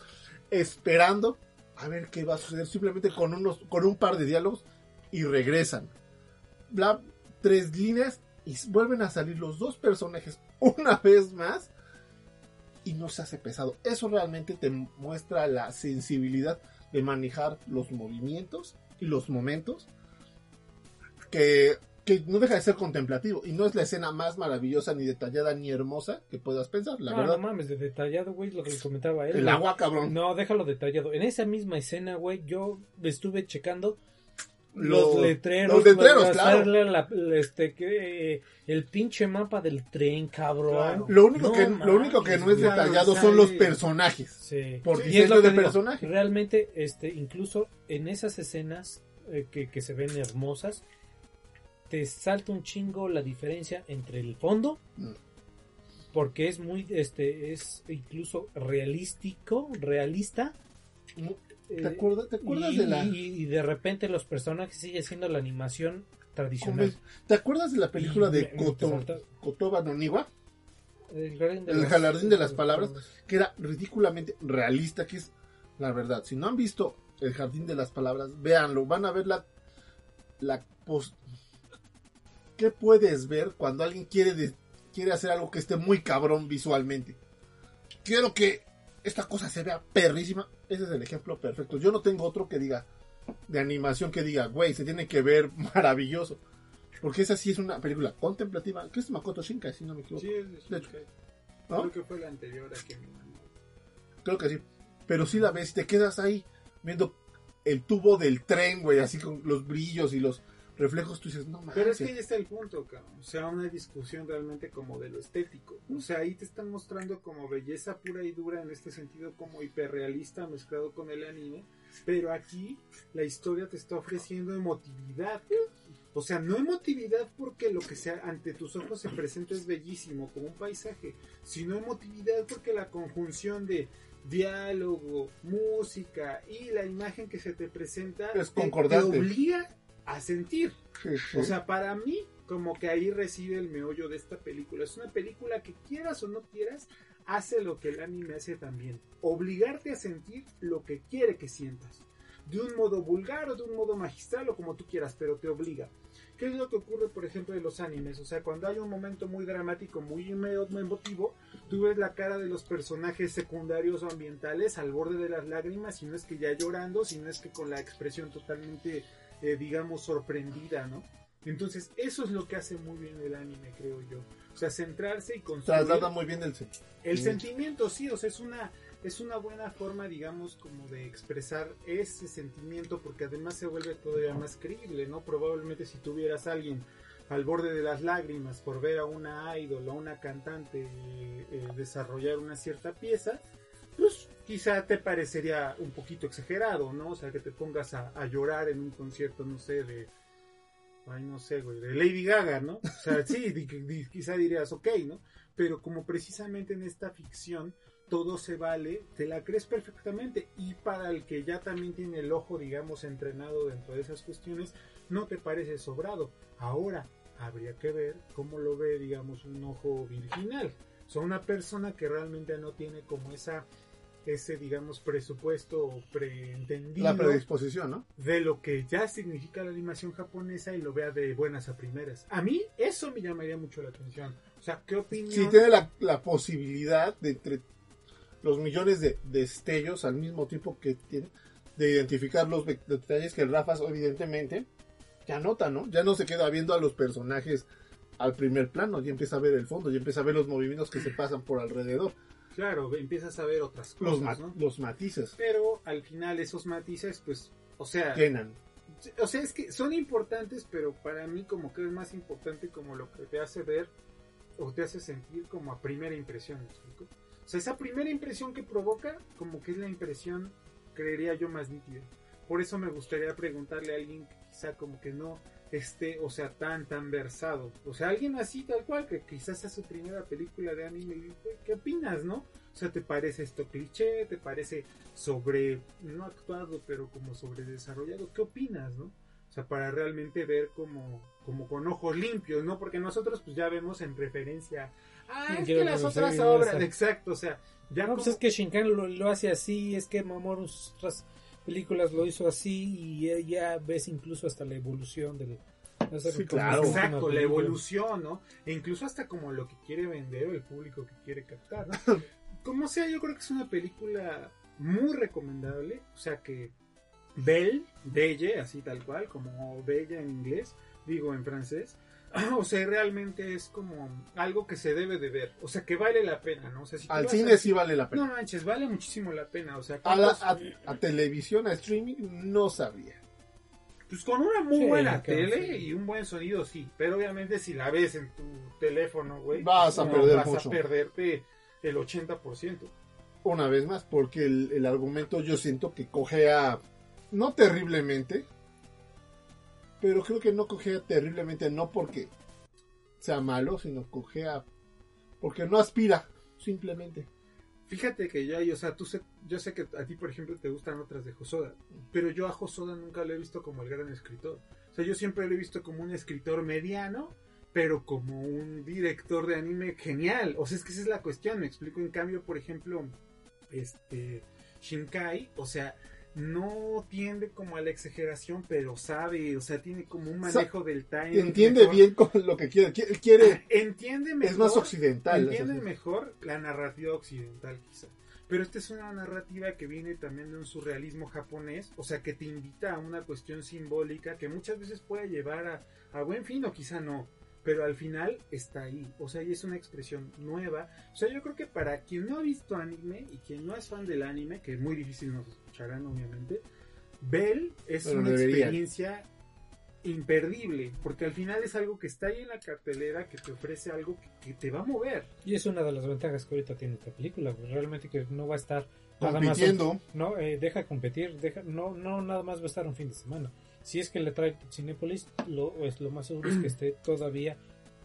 esperando a ver qué va a suceder simplemente con unos, con un par de diálogos y regresan. Bla, tres líneas y vuelven a salir los dos personajes [LAUGHS] una vez más y no se hace pesado. Eso realmente te muestra la sensibilidad de manejar los movimientos y los momentos que que no deja de ser contemplativo y no es la escena más maravillosa ni detallada ni hermosa que puedas pensar, la no, verdad. no mames, de detallado, güey, lo que le comentaba él. el güey. agua, cabrón. No, déjalo detallado. En esa misma escena, güey, yo estuve checando Los- los letreros. los letreros, claro. la- la- este, que, eh, el pinche mapa del tren, cabrón. Claro. Lo único, No que, lo único que no es detallado son los personajes. Sí. Por Y diseño es lo que de digo. Realmente, este, incluso en esas escenas eh, que, que se ven hermosas, te salta un chingo la diferencia entre el fondo, Mm. porque es muy, este, es incluso realístico, realista. ¿Te eh, acuerdas, ¿te acuerdas y, de la... y- y de repente los personajes sigue siendo la animación tradicional. ¿Te acuerdas de la película de Koto, Kotoba no Niwa? El jardín de, El las- jardín de las palabras. Que era ridículamente realista, que es la verdad. Si no han visto El Jardín de las Palabras, véanlo. Van a ver la... la pos- ¿Qué puedes ver cuando alguien quiere, de- quiere hacer algo que esté muy cabrón visualmente? Quiero que esta cosa se vea perrísima. Ese es el ejemplo perfecto. Yo no tengo otro que diga de animación que diga, güey, se tiene que ver [LAUGHS] maravilloso. Porque esa sí es una película contemplativa. Que es Makoto Shinkai, si no me equivoco. Sí, es de De hecho. Creo que fue la anterior a que me mandó. Creo que sí. Pero sí la ves te quedas ahí viendo el tubo del tren, güey, así con los brillos y los reflejos. Tú dices, no mames. Pero es que ahí está el punto, cabrón. O sea, una discusión realmente como de lo estético. O sea, ahí te están mostrando como belleza pura y dura en este sentido como hiperrealista mezclado con el anime. Pero aquí la historia te está ofreciendo emotividad. O sea, no emotividad porque lo que sea ante tus ojos se presenta es bellísimo como un paisaje, sino emotividad porque la conjunción de diálogo, música y la imagen que se te presenta Es te- te obliga a sentir. O sea, para mí, como que ahí reside el meollo de esta película. Es una película que quieras o no quieras, hace lo que el anime hace también. Obligarte a sentir lo que quiere que sientas. De un modo vulgar o de un modo magistral o como tú quieras, pero te obliga. ¿Qué es lo que ocurre, por ejemplo, de los animes? O sea, cuando hay un momento muy dramático, muy emo- emotivo, tú ves la cara de los personajes secundarios o ambientales al borde de las lágrimas, si no es que ya llorando, si no es que con la expresión totalmente, eh, digamos, sorprendida, ¿no? Entonces, eso es lo que hace muy bien el anime, creo yo. O sea, centrarse y construir Traslada muy bien el el Sí. sentimiento, sí, o sea, es una, es una buena forma, digamos, como de expresar ese sentimiento, porque además se vuelve todavía más creíble, ¿no? Probablemente si tuvieras a alguien al borde de las lágrimas por ver a una idol o a una cantante eh, desarrollar una cierta pieza, pues quizá te parecería un poquito exagerado, ¿no? O sea, que te pongas a, llorar en un concierto, no sé, de... Ay, no sé, güey, de Lady Gaga, ¿no? O sea, sí, quizá dirías, ok, ¿no? Pero como precisamente en esta ficción todo se vale, te la crees perfectamente y para el que ya también tiene el ojo, digamos, entrenado dentro de esas cuestiones, no te parece sobrado. Ahora, habría que ver cómo lo ve, digamos, un ojo virginal. O sea, una persona que realmente no tiene como esa ese digamos presupuesto preentendido La predisposición, ¿no? de lo que ya significa la animación japonesa y lo vea de buenas a primeras. A mí eso me llamaría mucho la atención. O sea, ¿qué opinión? Si tiene la, la posibilidad de entre los millones de destellos al mismo tiempo que tiene, de identificar los detalles que el Rafa evidentemente ya nota, ¿no? Ya no se queda viendo a los personajes al primer plano, ya empieza a ver el fondo, ya empieza a ver los movimientos que se pasan por alrededor, Claro, empiezas a ver otras los, cosas, ma- ¿no? los matices Pero al final esos matices, pues, o sea, llenan. o sea, es que son importantes, pero para mí como que es más importante como lo que te hace ver o te hace sentir como a primera impresión, ¿me explico? O sea, esa primera impresión que provoca, como que es la impresión, creería yo, más nítida. Por eso me gustaría preguntarle a alguien que quizá como que no esté, o sea, tan, tan versado. O sea, alguien así tal cual, que quizás sea su primera película de anime. y, ¿Qué opinas, no? O sea, ¿te parece esto cliché? ¿Te parece sobre, no actuado, pero como sobre desarrollado? ¿Qué opinas, no? O sea, para realmente ver como, como con ojos limpios, ¿no? Porque nosotros pues ya vemos en referencia, ah, es que las otras obras, exacto, o sea, ya No, pues como- es que Shinkan lo, lo hace así, es que Mamoru películas lo hizo así y ya, ves incluso hasta la evolución del... no sé, Sí, como claro. es una Exacto, la evolución, ¿no? E incluso hasta como lo que quiere vender o el público que quiere captar, ¿no? [LAUGHS] Como sea, yo creo que es una película muy recomendable, o sea que Belle, Belle, así tal cual, como Bella en inglés, digo en francés, [CLEARS THROAT] o sea, realmente es como algo que se debe de ver, o sea, que vale la pena, ¿no? O sea, si Al cine a- sí vale la No pena. manches, vale muchísimo la pena, o sea, A, la- ¿cuántos- a, a televisión, a streaming, no sabría. Pues con una muy Sí, buena tele sí. y un buen sonido, sí. Pero obviamente si la ves en tu teléfono, güey, Vas a no, perder vas mucho. a perderte el 80%. Una vez más, porque el, el argumento yo siento que cojea, no terriblemente, pero creo que no cojea terriblemente, no porque sea malo, sino cojea porque no aspira, simplemente. Fíjate que ya, o sea, tú sé, yo sé que a ti, por ejemplo, te gustan otras de Hosoda, pero yo a Hosoda nunca lo he visto como el gran escritor. O sea, yo siempre lo he visto como un escritor mediano, pero como un director de anime genial. O sea, es que esa es la cuestión, me explico. En cambio, por ejemplo, este Shinkai, o sea, no tiende como a la exageración, pero sabe, o sea, tiene como un manejo del timing. Entiende mejor. bien con lo que quiere. Qui- Quiere, Entiende mejor. es más occidental. Entiende mejor la narrativa occidental, quizá. Pero esta es una narrativa que viene también de un surrealismo japonés, o sea, que te invita a una cuestión simbólica que muchas veces puede llevar a, a buen fin o quizá no. Pero al final está ahí, o sea, y es una expresión nueva. O sea, yo creo que para quien no ha visto anime y quien no es fan del anime, que es muy difícil nos escucharán obviamente, Bell es Pero una deberían. experiencia imperdible, porque al final es algo que está ahí en la cartelera, que te ofrece algo que, que te va a mover. Y es una de las ventajas que ahorita tiene esta película, pues, realmente que no va a estar nada más compitiendo. no eh, deja competir, deja no no nada más va a estar un fin de semana. Si es que le trae Cinépolis, lo es lo más seguro es que esté todavía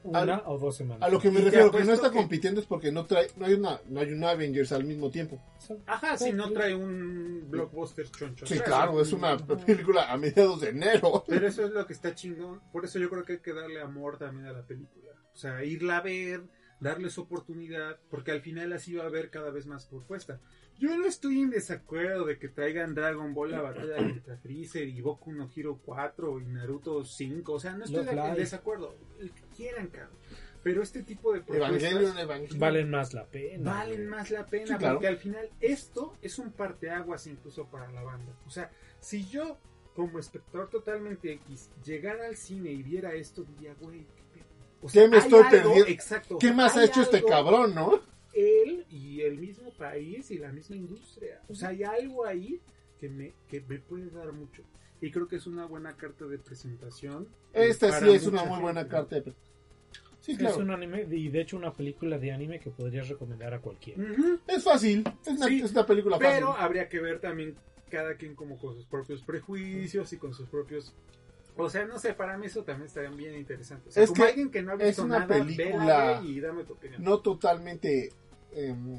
una o dos semanas. A lo que me refiero, que no está que- compitiendo es porque no trae, no hay una, no hay una Avengers al mismo tiempo. Ajá, si no trae un blockbuster choncho. Sí, claro, es una película a mediados de enero. [LAUGHS] Pero eso es lo que está chingón. Por eso yo creo que hay que darle amor también a la película. O sea, irla a ver, darles oportunidad, porque al final así va a haber cada vez más propuesta. Yo no estoy en desacuerdo de que traigan Dragon Ball la batalla contra Freezer y Boku no Hero 4 y Naruto 5. O sea, no estoy en desacuerdo. El que quieran, cabrón. Pero este tipo de propuestas Evangelion, Evangelion. Valen más la pena. valen güey. más la pena Sí, claro. porque al final esto es un parteaguas incluso para la banda. O sea, si yo como espectador totalmente X llegara al cine y viera esto diría, güey, qué pedo. O ¿Qué me estoy algo- perdiendo? Exacto. ¿Qué más ha hecho este cabrón, no? Él y el mismo país y la misma industria. O sea, hay algo ahí que me, que me puede dar mucho. Y creo que es una buena carta de presentación. Esta sí es una muy buena gente. carta de... Sí, Es claro. un anime y de hecho una película de anime que podrías recomendar a cualquiera. Es fácil. Es una, Sí, es una película Pero fácil. habría que ver también cada quien como con sus propios prejuicios y con sus propios... O sea, no sé, para mí eso también estaría bien interesante. O sea, Es como que alguien que no ha es visto una nada, película- y dame tu opinión. No totalmente... em,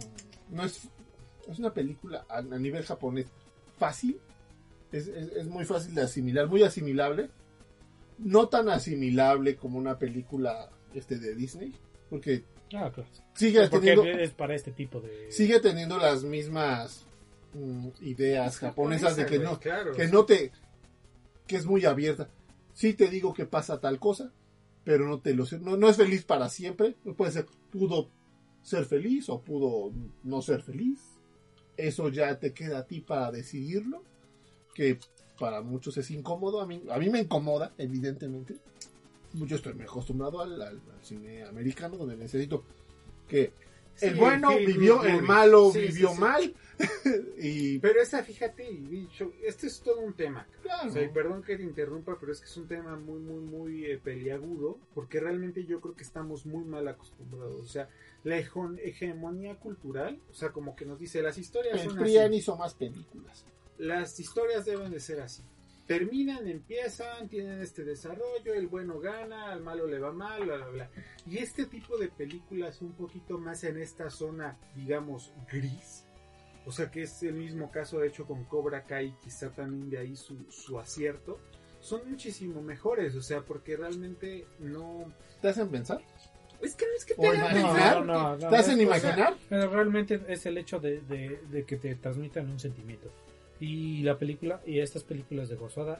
no es... Es una película a, a nivel japonés fácil. Es, es- es muy fácil de asimilar, muy asimilable. No tan asimilable como una película este de Disney. Porque Ah, claro. sigue Porque teniendo... es para este tipo de sigue teniendo las mismas mm, ideas japonesas de que no claro. que no te que es muy abierta sí te digo que pasa tal cosa pero no te lo sé no, no es feliz para siempre no puede ser pudo ser feliz o pudo no ser feliz. Eso ya te queda a ti para decidirlo que para muchos es incómodo. A mí a mí me incomoda evidentemente. Yo estoy muy acostumbrado al, cine americano donde necesito que Sí, el bueno vivió, el malo Sí, vivió sí. mal. [LAUGHS] y Pero esa, fíjate, y bicho, este es todo un tema. claro, O sea, y perdón que te interrumpa, pero es que es un tema muy, muy, muy eh, peliagudo, porque realmente yo creo que estamos muy mal acostumbrados. O sea, la hegemonía cultural, o sea, como que nos dice, las historias el son PRIAN así. hizo más películas. Las historias deben de ser así. Terminan, empiezan, tienen este desarrollo, el bueno gana, al malo le va mal, bla, bla, bla. Y este tipo de películas un poquito más en esta zona, digamos, gris. O sea que es el mismo caso de hecho con Cobra Kai, quizá también de ahí su, su acierto. Son muchísimo mejores, o sea, porque realmente no... ¿Te hacen pensar? Es que no es que O te hagan pensar, No, no, no, ¿Te hacen imaginar? Pero realmente es el hecho de, de- de que te transmitan un sentimiento. Y la película, y estas películas de Hosoda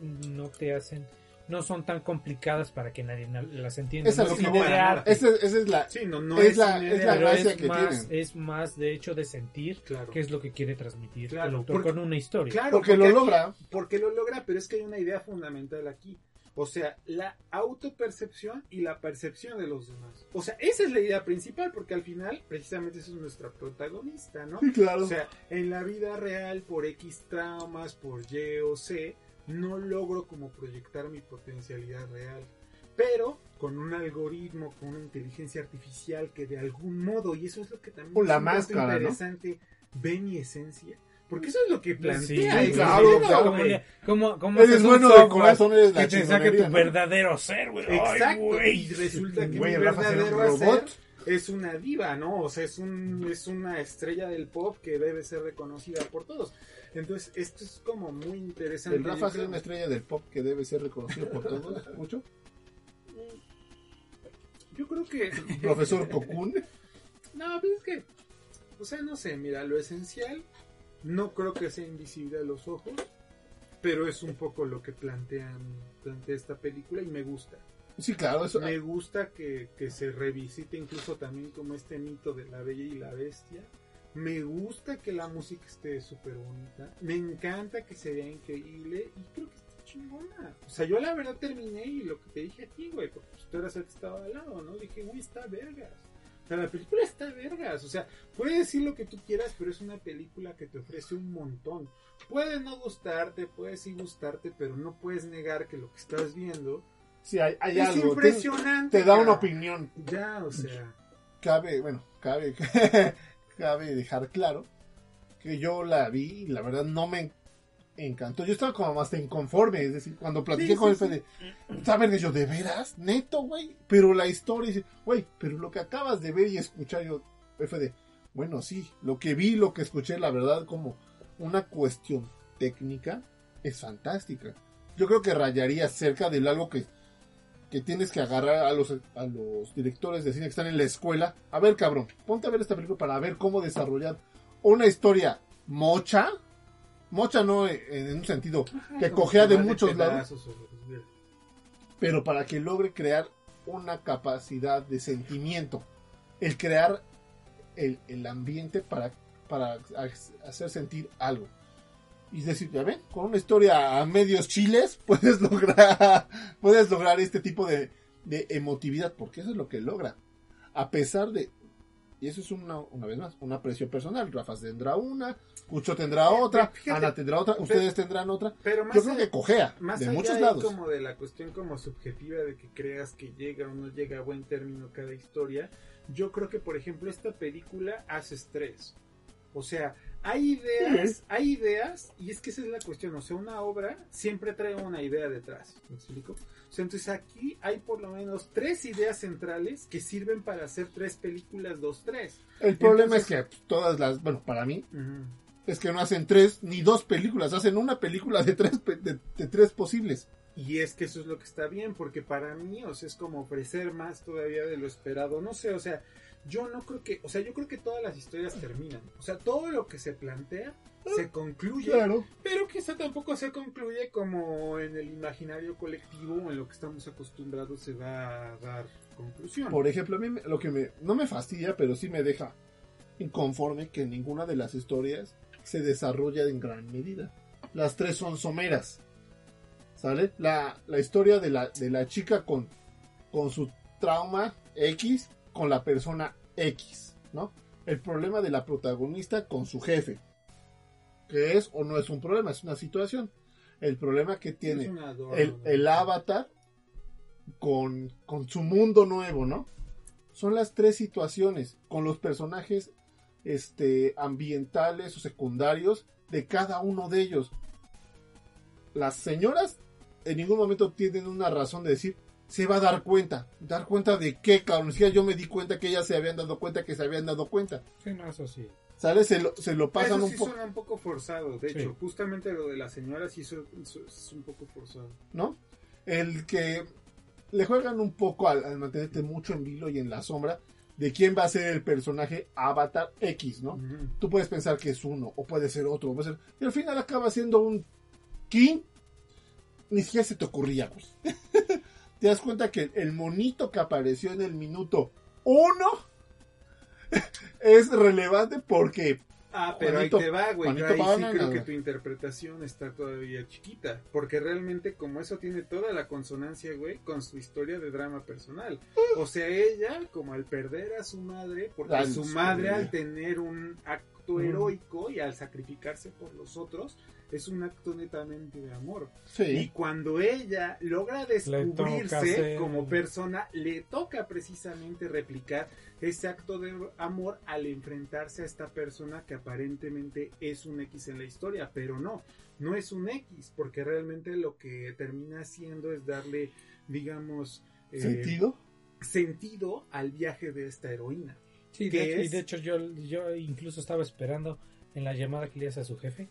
no te hacen, no son tan complicadas para que nadie na- las entienda. Esa No es cine de arte, Esa, esa es la... Sí, no, no Es es, la- es la gracia es que más, tienen. es más de hecho de sentir Claro. qué es lo que quiere transmitir Claro, el autor porque- con una historia. Claro, Porque lo aquí- logra. Porque lo logra, pero es que hay una idea fundamental aquí. O sea, la autopercepción y la percepción de los demás. O sea, esa es la idea principal, porque al final, precisamente, esa es nuestra protagonista, ¿no? Sí, claro. O sea, en la vida real, por X traumas, por Y o C, no logro como proyectar mi potencialidad real. Pero con un algoritmo, con una inteligencia artificial que de algún modo, y eso es lo que también la es máscara, ¿no? interesante, ve mi esencia. Porque eso es lo que Sí, plantea. ese claro, libro, claro. güey. ¿Cómo, cómo Eres bueno de corazón, eres la que te saque tu ¿no? verdadero ser, güey? Exacto, y resulta que Güey, mi será un verdadero robot. hacer es una diva, ¿no? O sea, es, un, es una estrella del pop que debe ser reconocida por todos. Entonces, esto es como muy interesante. El Rafa es una estrella del pop que debe ser reconocido por todos. ¿Mucho? Yo creo que... [LAUGHS] Profesor Cocoon. No, pues es que... O sea, no sé, mira, lo esencial no creo que sea invisible a los ojos, pero es un poco lo que plantean, plantea esta película y me gusta. Sí, claro, eso. Me gusta que, que se revisite incluso también como este mito de la bella y la bestia. Me gusta que la música esté súper bonita. Me encanta que se vea increíble y creo que está chingona. O sea, yo la verdad terminé y lo que te dije a ti, güey, porque tú eras el que estaba al lado, ¿no? Dije, güey, está vergas. Sea, la película está vergas. O sea, puedes decir lo que tú quieras, pero es una película que te ofrece un montón. Puede no gustarte, puede sí gustarte, pero no puedes negar que lo que estás viendo Sí, hay, hay es algo. Te, impresionante. te da una opinión. Ya, o sea. Cabe, bueno, cabe, [LAUGHS] cabe dejar claro que yo la vi y la verdad no me encantó. Yo estaba como más inconforme. Es decir, cuando platiqué Sí, con sí, el Fede, ¿saben? Yo, ¿de veras? Neto, güey. Pero la historia, dice, güey, pero lo que acabas de ver y escuchar, yo, Fede, bueno, sí, lo que vi, lo que escuché, la verdad, como una cuestión técnica, es fantástica. Yo creo que rayaría cerca de algo que, que tienes que agarrar a los, a los directores de cine que están en la escuela. A ver, cabrón, ponte a ver esta película para ver cómo desarrollar una historia mocha. Mocha no en, en un sentido que cojea de muchos lados o- pero para que logre crear una capacidad de sentimiento, el crear el, el ambiente para, para ha- hacer sentir algo. Y es decir, ya ven, con una historia a medios chiles [LAUGHS] puedes lograr, puedes lograr este tipo de, de emotividad, porque eso es lo que logra. A pesar de, y eso es una, una vez más, un aprecio personal. Rafa tendrá una, Cucho tendrá otra, fíjate, Ana tendrá otra, ustedes tendrán otra. Pero más Yo creo allá- que cojea Más de allá muchos lados. como de la cuestión como subjetiva de que creas que llega o no llega a buen término cada historia, yo creo que por ejemplo esta película hace estrés. O sea, hay ideas, hay ideas, y es que esa es la cuestión, o sea, una obra siempre trae una idea detrás, ¿me explico? Entonces aquí hay por lo menos tres ideas centrales que sirven para hacer tres películas, dos, tres. El problema Entonces- es que todas las, bueno, para mí, es que no hacen tres ni dos películas, hacen una película de tres, de, de tres posibles. Y es que eso es lo que está bien, porque para mí, o sea, es como ofrecer más todavía de lo esperado. No sé, o sea, yo no creo que, o sea, yo creo que todas las historias terminan. O sea, todo lo que se plantea se concluye, Claro. pero quizá tampoco se concluye como en el imaginario colectivo o en lo que estamos acostumbrados se va a dar conclusión. Por ejemplo, a mí me- lo que me, no me fastidia, pero sí me deja inconforme que ninguna de las historias se desarrolla en gran medida. Las tres son someras. ¿Sale? La, la historia de la, de la chica con, con su trauma X con la persona X, ¿no? El problema de la protagonista con su jefe. Que es o no es un problema, es una situación. El problema que tiene adorno, el, el avatar con, con su mundo nuevo, ¿no? Son las tres situaciones con los personajes este, ambientales o secundarios de cada uno de ellos. Las señoras en ningún momento tienen una razón de decir, se va a dar cuenta. ¿Dar cuenta de qué, cabrón? Ni siquiera yo me di cuenta que ellas se habían dado cuenta que se habían dado cuenta. Sí, no, eso sí. ¿Sale? Se lo, se lo pasan Eso un sí poco, suena un poco forzado. De Sí. hecho, justamente lo de la señora sí es un poco forzado. ¿no? El que le juegan un poco al, al mantenerte mucho en vilo y en la sombra de quién va a ser el personaje Avatar X, ¿no? Tú puedes pensar que es uno, o puede ser otro, o puede ser- y al final acaba siendo un King. Ni siquiera se te ocurría, güey. [LAUGHS] te das cuenta que el monito que apareció en el minuto uno [LAUGHS] es relevante porque Ah, pero Juanito- ahí te va, güey. Yo Juanito ahí sí creo que tu interpretación está todavía chiquita. Porque realmente, como eso tiene toda la consonancia, güey, con su historia de drama personal. O sea, ella, como al perder a su madre, porque su madre, al tener un acto heroico y al sacrificarse por los otros, es un acto netamente de amor. Y cuando ella logra descubrirse como persona, le toca precisamente replicar ese acto de amor al enfrentarse a esta persona que aparentemente es un X en la historia, pero no, no es un X, porque realmente lo que termina haciendo es darle, digamos, eh, ¿Sentido? sentido al viaje de esta heroína. Sí, ¿Qué de, y es? de hecho yo, yo incluso estaba esperando en la llamada que le hace a su jefe.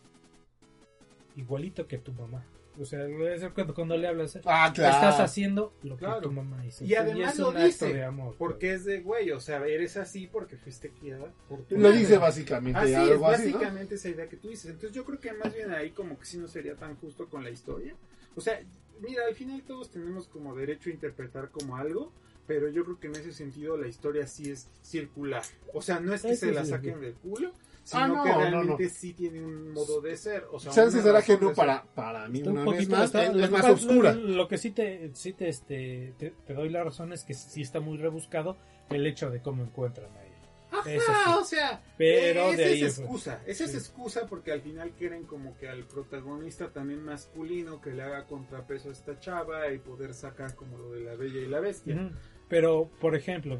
Igualito que tu mamá. O sea, es cuando, cuando le hablas, Ah, claro. estás haciendo lo que Claro. tu mamá hizo. Y además es lo un acto dice, de amor. Porque es de güey, o sea, eres así porque fuiste criada por tu Lo madre. dice básicamente Así es, algo así, ¿no? básicamente esa idea que tú dices. Entonces yo creo que más bien ahí como que sí no sería tan justo con la historia. O sea, mira, al final todos tenemos como derecho a interpretar como algo, pero yo creo que en ese sentido la historia sí es circular. O sea, no es que Sí, se sí, la sí, saquen sí. del culo, sino Ah, no, que no, realmente no. sí tiene un modo de ser. O sea, Chance una será que no para, para mí, una vez más, está- es, lo es que más oscura. Lo, que sí te, sí te, este, te, te doy la razón es que sí está muy rebuscado el hecho de cómo encuentran a ella. Ajá, Eso sí. o sea, Pero esa de ahí es excusa, esa es excusa porque al final quieren como que al protagonista también masculino que le haga contrapeso a esta chava y poder sacar como lo de la bella y la bestia. Pero, por ejemplo,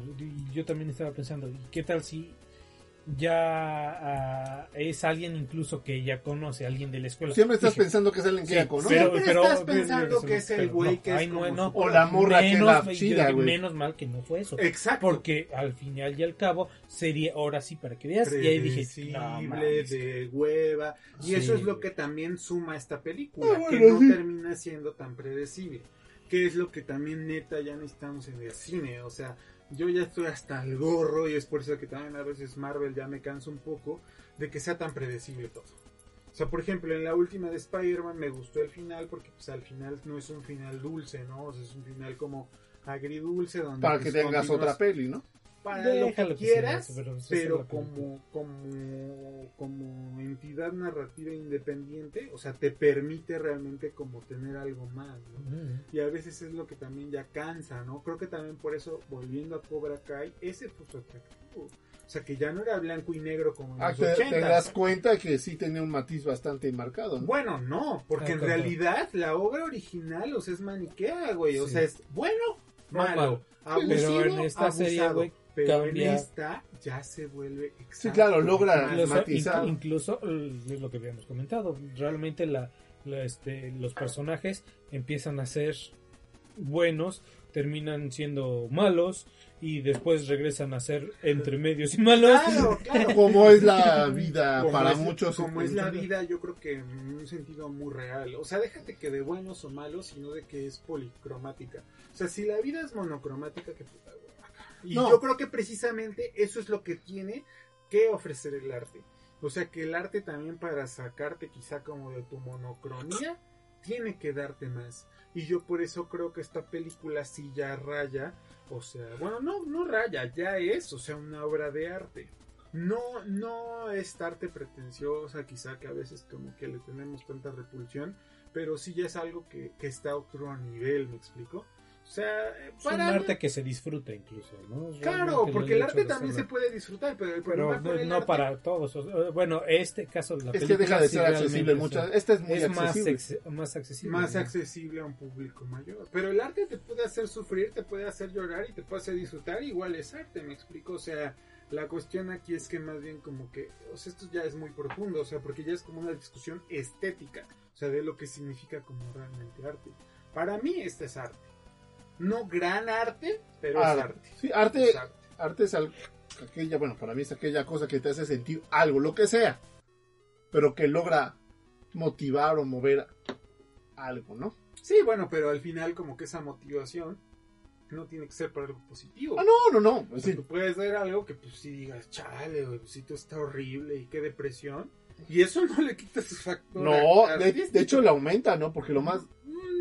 yo también estaba pensando, ¿y ¿qué tal si ya ah, es alguien incluso que ya conoce, alguien de la escuela? Siempre estás Dije, pensando que es alguien que sí, ya conoce. Siempre estás pensando que es el pero güey no, que es ay, como no. O la morra que es la Menos- chida, güey. Menos mal que no fue eso. Exacto. Porque al final y al cabo sería ahora sí para que veas. Y ahí dije, de hueva. Y Sí, eso es lo que también suma esta película, Ah, que no sí. termina siendo tan predecible. Que es lo que también neta ya necesitamos en el cine. O sea, yo ya estoy hasta el gorro y es por eso que también a veces Marvel ya me cansa un poco de que sea tan predecible todo. O sea, por ejemplo, en la última de Spider-Man me gustó el final porque pues al final no es un final dulce, ¿no? O sea, es un final como agridulce donde Para pues, que tengas otra peli, ¿no? Para Déjalo lo que quieras, eso, pero como, como, como entidad narrativa independiente, o sea, te permite realmente como tener algo más, ¿no? Y a veces es lo que también ya cansa, ¿no? Creo que también por eso, volviendo a Cobra Kai, ese fue su atractivo. O sea, que ya no era blanco y negro como en Ah, los te, te 80. das cuenta que sí tenía un matiz bastante marcado, ¿no? Bueno, no, porque Ah, en claro. realidad la obra original, o sea, es maniquea, güey. O sea, es bueno, malo, Malo. abusivo, Pero en esta serie, abusado. güey, Pero cambia. en esta ya se vuelve exacto. Sí, claro, logra más Incluso, eh, es lo que habíamos comentado, realmente la, la, este, los personajes empiezan a ser buenos, terminan siendo malos y después regresan a ser entre medios y malos. Claro, [LAUGHS] claro. Como es la vida Como para es- muchos. Como es la vida, yo creo que en un sentido muy real. O sea, déjate que de buenos o malos, sino de que es policromática. O sea, si la vida es monocromática, que puta. Y No. yo creo que precisamente eso es lo que tiene que ofrecer el arte. O sea, que el arte también para sacarte quizá como de tu monocronía, tiene que darte más. Y yo por eso creo que esta película sí ya raya, o sea, bueno, no, no raya, ya es, o sea, una obra de arte. No, no es arte pretenciosa, quizá que a veces como que le tenemos tanta repulsión, pero sí ya es algo que, que está a otro nivel, ¿me explico? Sea, eh, Es un arte que se disfruta incluso, ¿no? Claro, porque el arte también se puede disfrutar, pero el Pero problema no, con el no arte- para todos. sea, Bueno, este caso la Es que película deja de sí ser accesible muchas. es- Esta es muy es más, accesible. más accesible. más ¿no? accesible a un público mayor. Pero el arte te puede hacer sufrir, te puede hacer llorar y te puede hacer disfrutar. Igual es arte, me explico. O sea, la cuestión aquí es que más bien como que, o sea, esto ya es muy profundo, o sea, porque ya es como una discusión estética, o sea, de lo que significa como realmente arte. Para mí este es arte. No gran arte, pero es Arte. arte. Sí, arte, Es arte. arte es al- aquella, bueno, para mí es aquella cosa que te hace sentir algo, lo que sea, pero que logra motivar o mover algo, ¿no? Sí, bueno, pero al final como que esa motivación no tiene que ser para algo positivo. Ah, no, no, no. Pues sí. ver algo que pues sí digas, chale, güey, pues todo está horrible y qué depresión. Y eso [LAUGHS] no le quita su factor. No, de, hecho le aumenta, ¿no? Porque lo más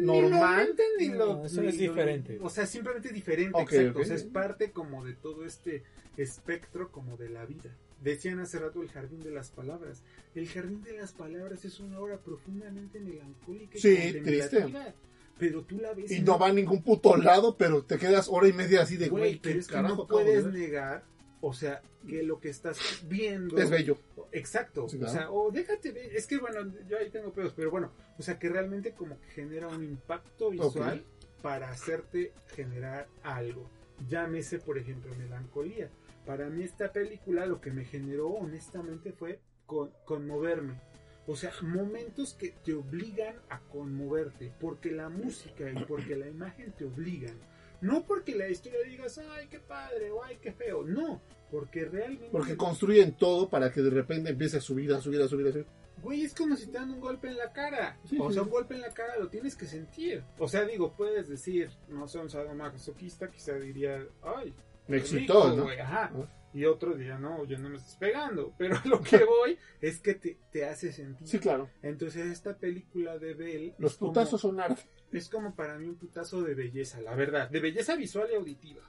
normal- Ni lo No, lo- eso ni es lo- diferente. O sea, simplemente diferente, Ok, exacto. ok. O sea, es parte como de todo este espectro como de la vida. Decían hace rato el jardín de las palabras. El jardín de las palabras es una obra profundamente melancólica y Sí, contemplativa. Pero tú la ves Y no va a ningún puto lado, pero te quedas hora y media así de, Güey, güey, pero ¿qué es que carajo no puedes negar, o sea, que lo que estás viendo Es bello. Exacto, Sí, o claro. sea, o déjate ver, es que bueno, yo ahí tengo pedos, pero bueno, o sea, que realmente como que genera un impacto visual para hacerte generar algo. Llámese, por ejemplo, melancolía. Para mí esta película lo que me generó honestamente fue con- conmoverme. O sea, momentos que te obligan a conmoverte, porque la música y porque la imagen te obligan. No porque la historia digas, ay, qué padre, o ay, qué feo. No, porque realmente... Porque construyen todo para que de repente empiece a subir, a subir, a subir, a subir. Güey, es como si te dan un golpe en la cara. Sí, o sea, sí. un golpe en la cara lo tienes que sentir. O sea, digo, puedes decir, no sé, un sadomasoquista quizá diría, ay, Me excitó, rico, ¿no? güey, ajá. Ah. Y otro diría, no, yo no me estás pegando. [LAUGHS] Pero a lo que voy es que te, te hace sentir. Sí, claro. Entonces, esta película de Bell. Los es como- putazos son arte. Es como para mí un putazo de belleza, la verdad. De belleza visual y auditiva.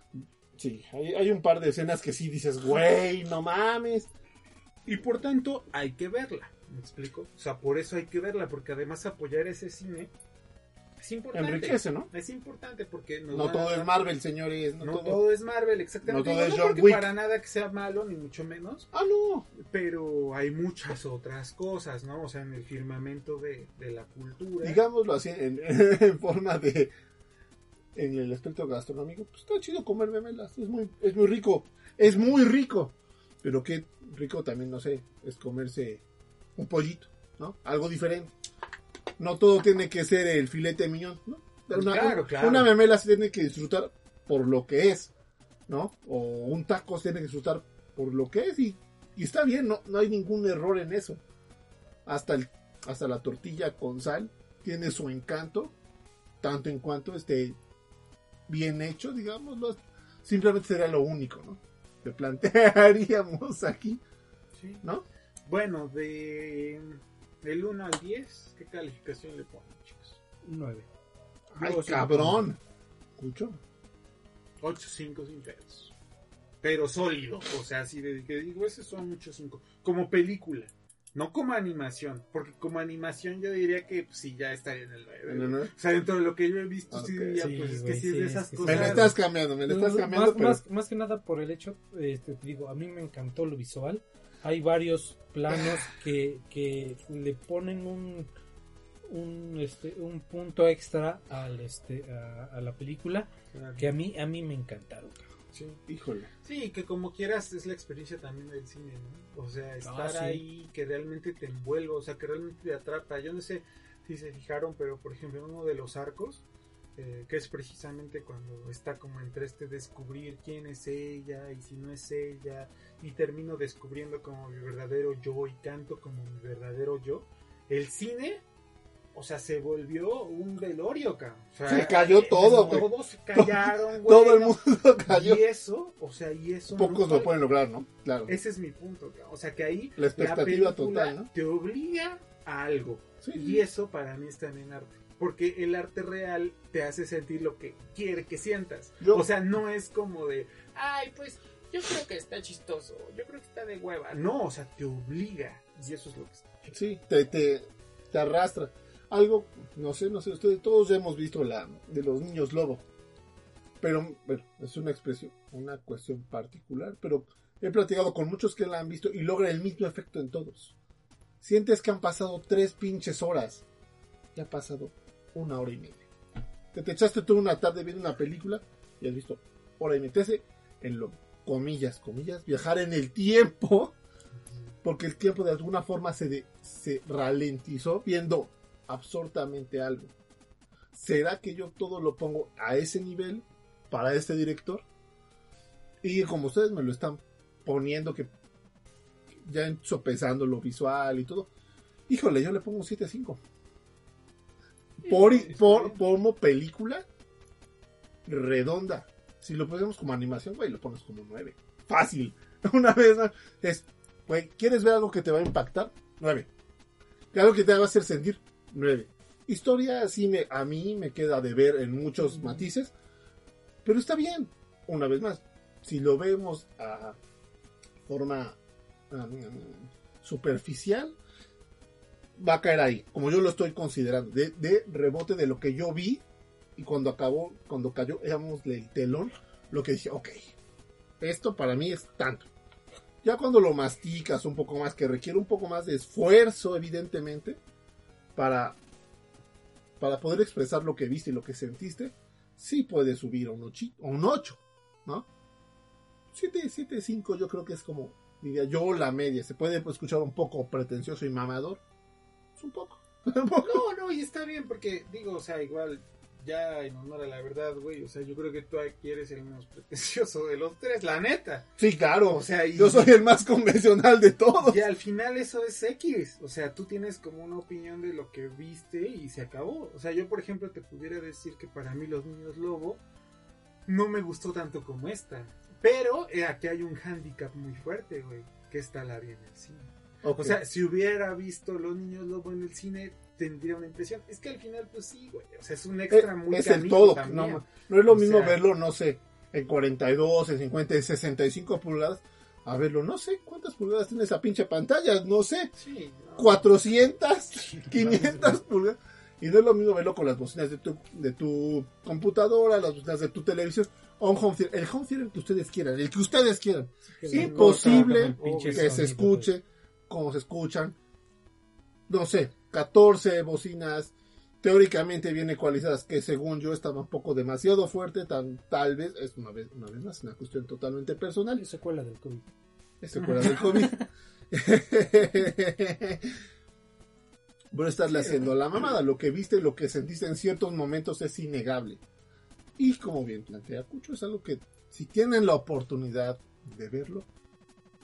Sí, hay, hay un par de escenas que sí dices, güey, no mames. Y por tanto, hay que verla. ¿Me explico? O sea, por eso hay que verla, porque además apoyar ese cine es importante. Enriquece, ¿no? Es importante porque nos No a todo es Marvel, señores. No, No, todo. todo... es Marvel, exactamente. No todo es John Wick. para nada que sea malo, ni mucho menos, Ah, no. pero hay muchas otras cosas, ¿no? O sea, en el firmamento de, de la cultura. Digámoslo así, en, [LAUGHS] en forma de. En el aspecto gastronómico, pues está chido comer memelas. Es muy, es muy rico. Es muy rico. Pero qué rico también, no sé, es comerse un pollito, ¿no? Algo diferente. No todo tiene que ser el filete miñón, ¿no? Una, Claro, claro. una memela se tiene que disfrutar por lo que es, ¿no? O un taco se tiene que disfrutar por lo que es y, y está bien, no, no hay ningún error en eso. Hasta, el, hasta la tortilla con sal tiene su encanto, tanto en cuanto esté bien hecho, digámoslo. Simplemente sería lo único, ¿no? Que [LAUGHS] plantearíamos aquí. ¿no? Bueno, de del 1 al 10, ¿qué calificación le ponen, chicos? 9. ¡Ay, sí cabrón! ¿Escucho? 8, 5 sin pedos. Pero sólido, o sea, así de que digo, ese son muchos 5. Como película, no como animación, porque como animación yo diría que pues, sí, ya estaría en el 9. ¿No, no? O sea, dentro de lo que yo he visto, sí Ok. diría, Sí, pues es que güey, sí es sí, de es esas que Me cosas. la estás cambiando, me la estás Más- cambiando, más, pero... más- más que nada por el hecho, este, te digo, a mí me encantó lo visual. Hay varios planos que, que le ponen un, un, este, un punto extra al, este, a, a la película que a mí, a mí me encantaron. Sí. Híjole. Sí, que como quieras es la experiencia también del cine, ¿no? O sea, estar sí. ahí, que realmente te envuelva, o sea, que realmente te atrapa. Yo no sé si se fijaron, pero por ejemplo, en uno de los arcos, eh, que es precisamente cuando está como entre este descubrir quién es ella y si no es ella, y termino descubriendo como mi verdadero yo y canto como mi verdadero yo. El cine, o sea, se volvió un velorio, cabrón. O sea, Se cayó todo, güey. Todos se callaron, [LAUGHS] güey. Todo el mundo [LAUGHS] cayó. Y eso, o sea, y eso. Pocos lo pueden lograr, ¿no? Claro. Ese es mi punto. cabrón. O sea, que ahí La expectativa total, ¿no? te obliga a algo. Sí. Y eso para mí es también arte. Porque el arte real te hace sentir lo que quiere que sientas. Yo- O sea, no es como de, ay, pues yo creo que está chistoso, yo creo que está de hueva. No, o sea, te obliga. Y eso es lo que está. Sí, te, te, te arrastra. Algo, no sé, no sé, ustedes todos ya hemos visto la de los niños lobo. Pero, bueno, es una expresión, una cuestión particular, pero he platicado con muchos que la han visto y logra el mismo efecto en todos. Sientes que han pasado tres pinches horas y ha pasado una hora y media. Que te echaste toda una tarde viendo una película y has visto hora y media. En lo, comillas, comillas, viajar en el tiempo [LAUGHS] porque el tiempo de alguna forma se, se ralentizó viendo absurdamente algo. ¿Será que yo todo lo pongo a ese nivel para este director? Y como ustedes me lo están poniendo, que ya sopesando lo visual y todo, híjole, yo le pongo un 7-5. Por, por, como película redonda. Si lo ponemos como animación, güey, lo pones como 9. Fácil. [LAUGHS] Una vez más, es, güey, ¿quieres ver algo que te va a impactar? 9. Algo que te va a hacer sentir? 9. Historia, sí, me, a mí me queda de ver en muchos matices, pero está bien. Una vez más, si lo vemos a forma um, superficial va a caer ahí, como yo lo estoy considerando, de, rebote de lo que yo vi y cuando acabó, cuando cayó, digamos, el telón, lo que dije, ok, esto para mí es tanto. Ya cuando lo masticas un poco más, que requiere un poco más de esfuerzo, evidentemente, para, para poder expresar lo que viste y lo que sentiste, sí puede subir a un 8, un 8 ¿no? 7, 7, 5 yo creo que es como, diría yo, la media. Se puede escuchar un poco pretencioso y mamador. [LAUGHS] Un poco. No, no, y está bien porque, digo, o sea, igual, ya en honor a la verdad, güey, o sea, yo creo que tú aquí eres el menos pretencioso de los tres, la neta. Sí, claro. O sea, y- yo soy el más convencional de todos. Y al final eso es X, o sea, tú tienes como una opinión de lo que viste y se acabó. O sea, yo por ejemplo te pudiera decir que para mí Los Niños Lobo no me gustó tanto como esta. Pero eh, aquí hay un handicap muy fuerte, güey, que esta la vi en O sea, si hubiera visto Los Niños Lobo en el cine, tendría una impresión. Es que al final, pues sí, güey. O sea, es un Eh, extra muy es el todo. No, no es lo O mismo sea- verlo, no sé, en 42, en 50, en 65 pulgadas. A verlo, no sé cuántas pulgadas tiene esa pinche pantalla, no sé, Sí, no. 400, 500 [LAUGHS] pulgadas. Y no es lo mismo verlo con las bocinas de tu, de tu computadora, las bocinas de tu televisión, o un home theater. El home theater que ustedes quieran, el que ustedes quieran. Imposible que se escuche como se escuchan. No sé, 14 bocinas teóricamente bien ecualizadas, que según yo estaba un poco demasiado fuerte, tan, tal vez, es una vez, una vez más, una cuestión totalmente personal. Es secuela del COVID. Es secuela del COVID. [LAUGHS] Voy a estarle haciendo la mamada. Lo que viste, lo que sentiste en ciertos momentos es innegable. Y como bien plantea Cucho, es algo que si tienen la oportunidad de verlo,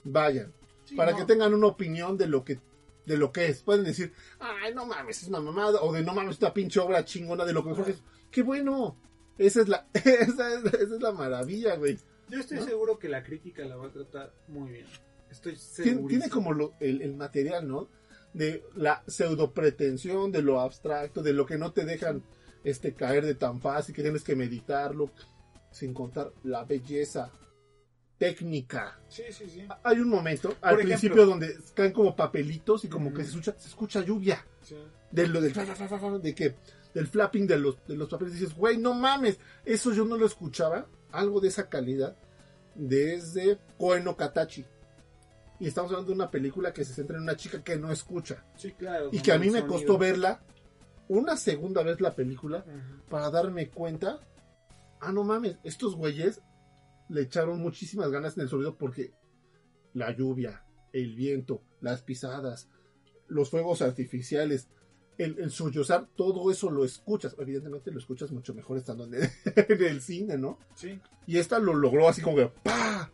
vayan. Sí, para no. que tengan una opinión de lo que de lo que es. Pueden decir, ay, no mames, es una mamada. O de no mames, esta pinche obra chingona de lo que mejor es. ¡Qué bueno! Esa es la, [LAUGHS] esa es, esa es la maravilla, güey. Yo estoy ¿no? seguro que la crítica la va a tratar muy bien. Estoy Tiene, seguro. tiene como lo- el, el material, ¿no? De la pseudo pretensión, de lo abstracto, de lo que no te dejan este caer de tan fácil, que tienes que meditarlo, sin contar la belleza técnica. Sí, sí, sí. Hay un momento al ejemplo- principio donde caen como papelitos y como que se escucha, se escucha lluvia. sí. de lo del de que del flapping de los de los papeles dices güey no mames eso yo no lo escuchaba algo de esa calidad desde Koe no Katachi y estamos hablando de una película que se centra en una chica que no escucha Sí, claro. y que a mí me sonido. costó verla una segunda vez la película para darme cuenta ah no mames estos güeyes le echaron muchísimas ganas en el sonido porque la lluvia el viento las pisadas los fuegos artificiales el, el sollozar, todo eso lo escuchas. Evidentemente lo escuchas mucho mejor estando en el, [LAUGHS] en el cine, ¿no? Sí. Y esta lo logró así como que ¡pa!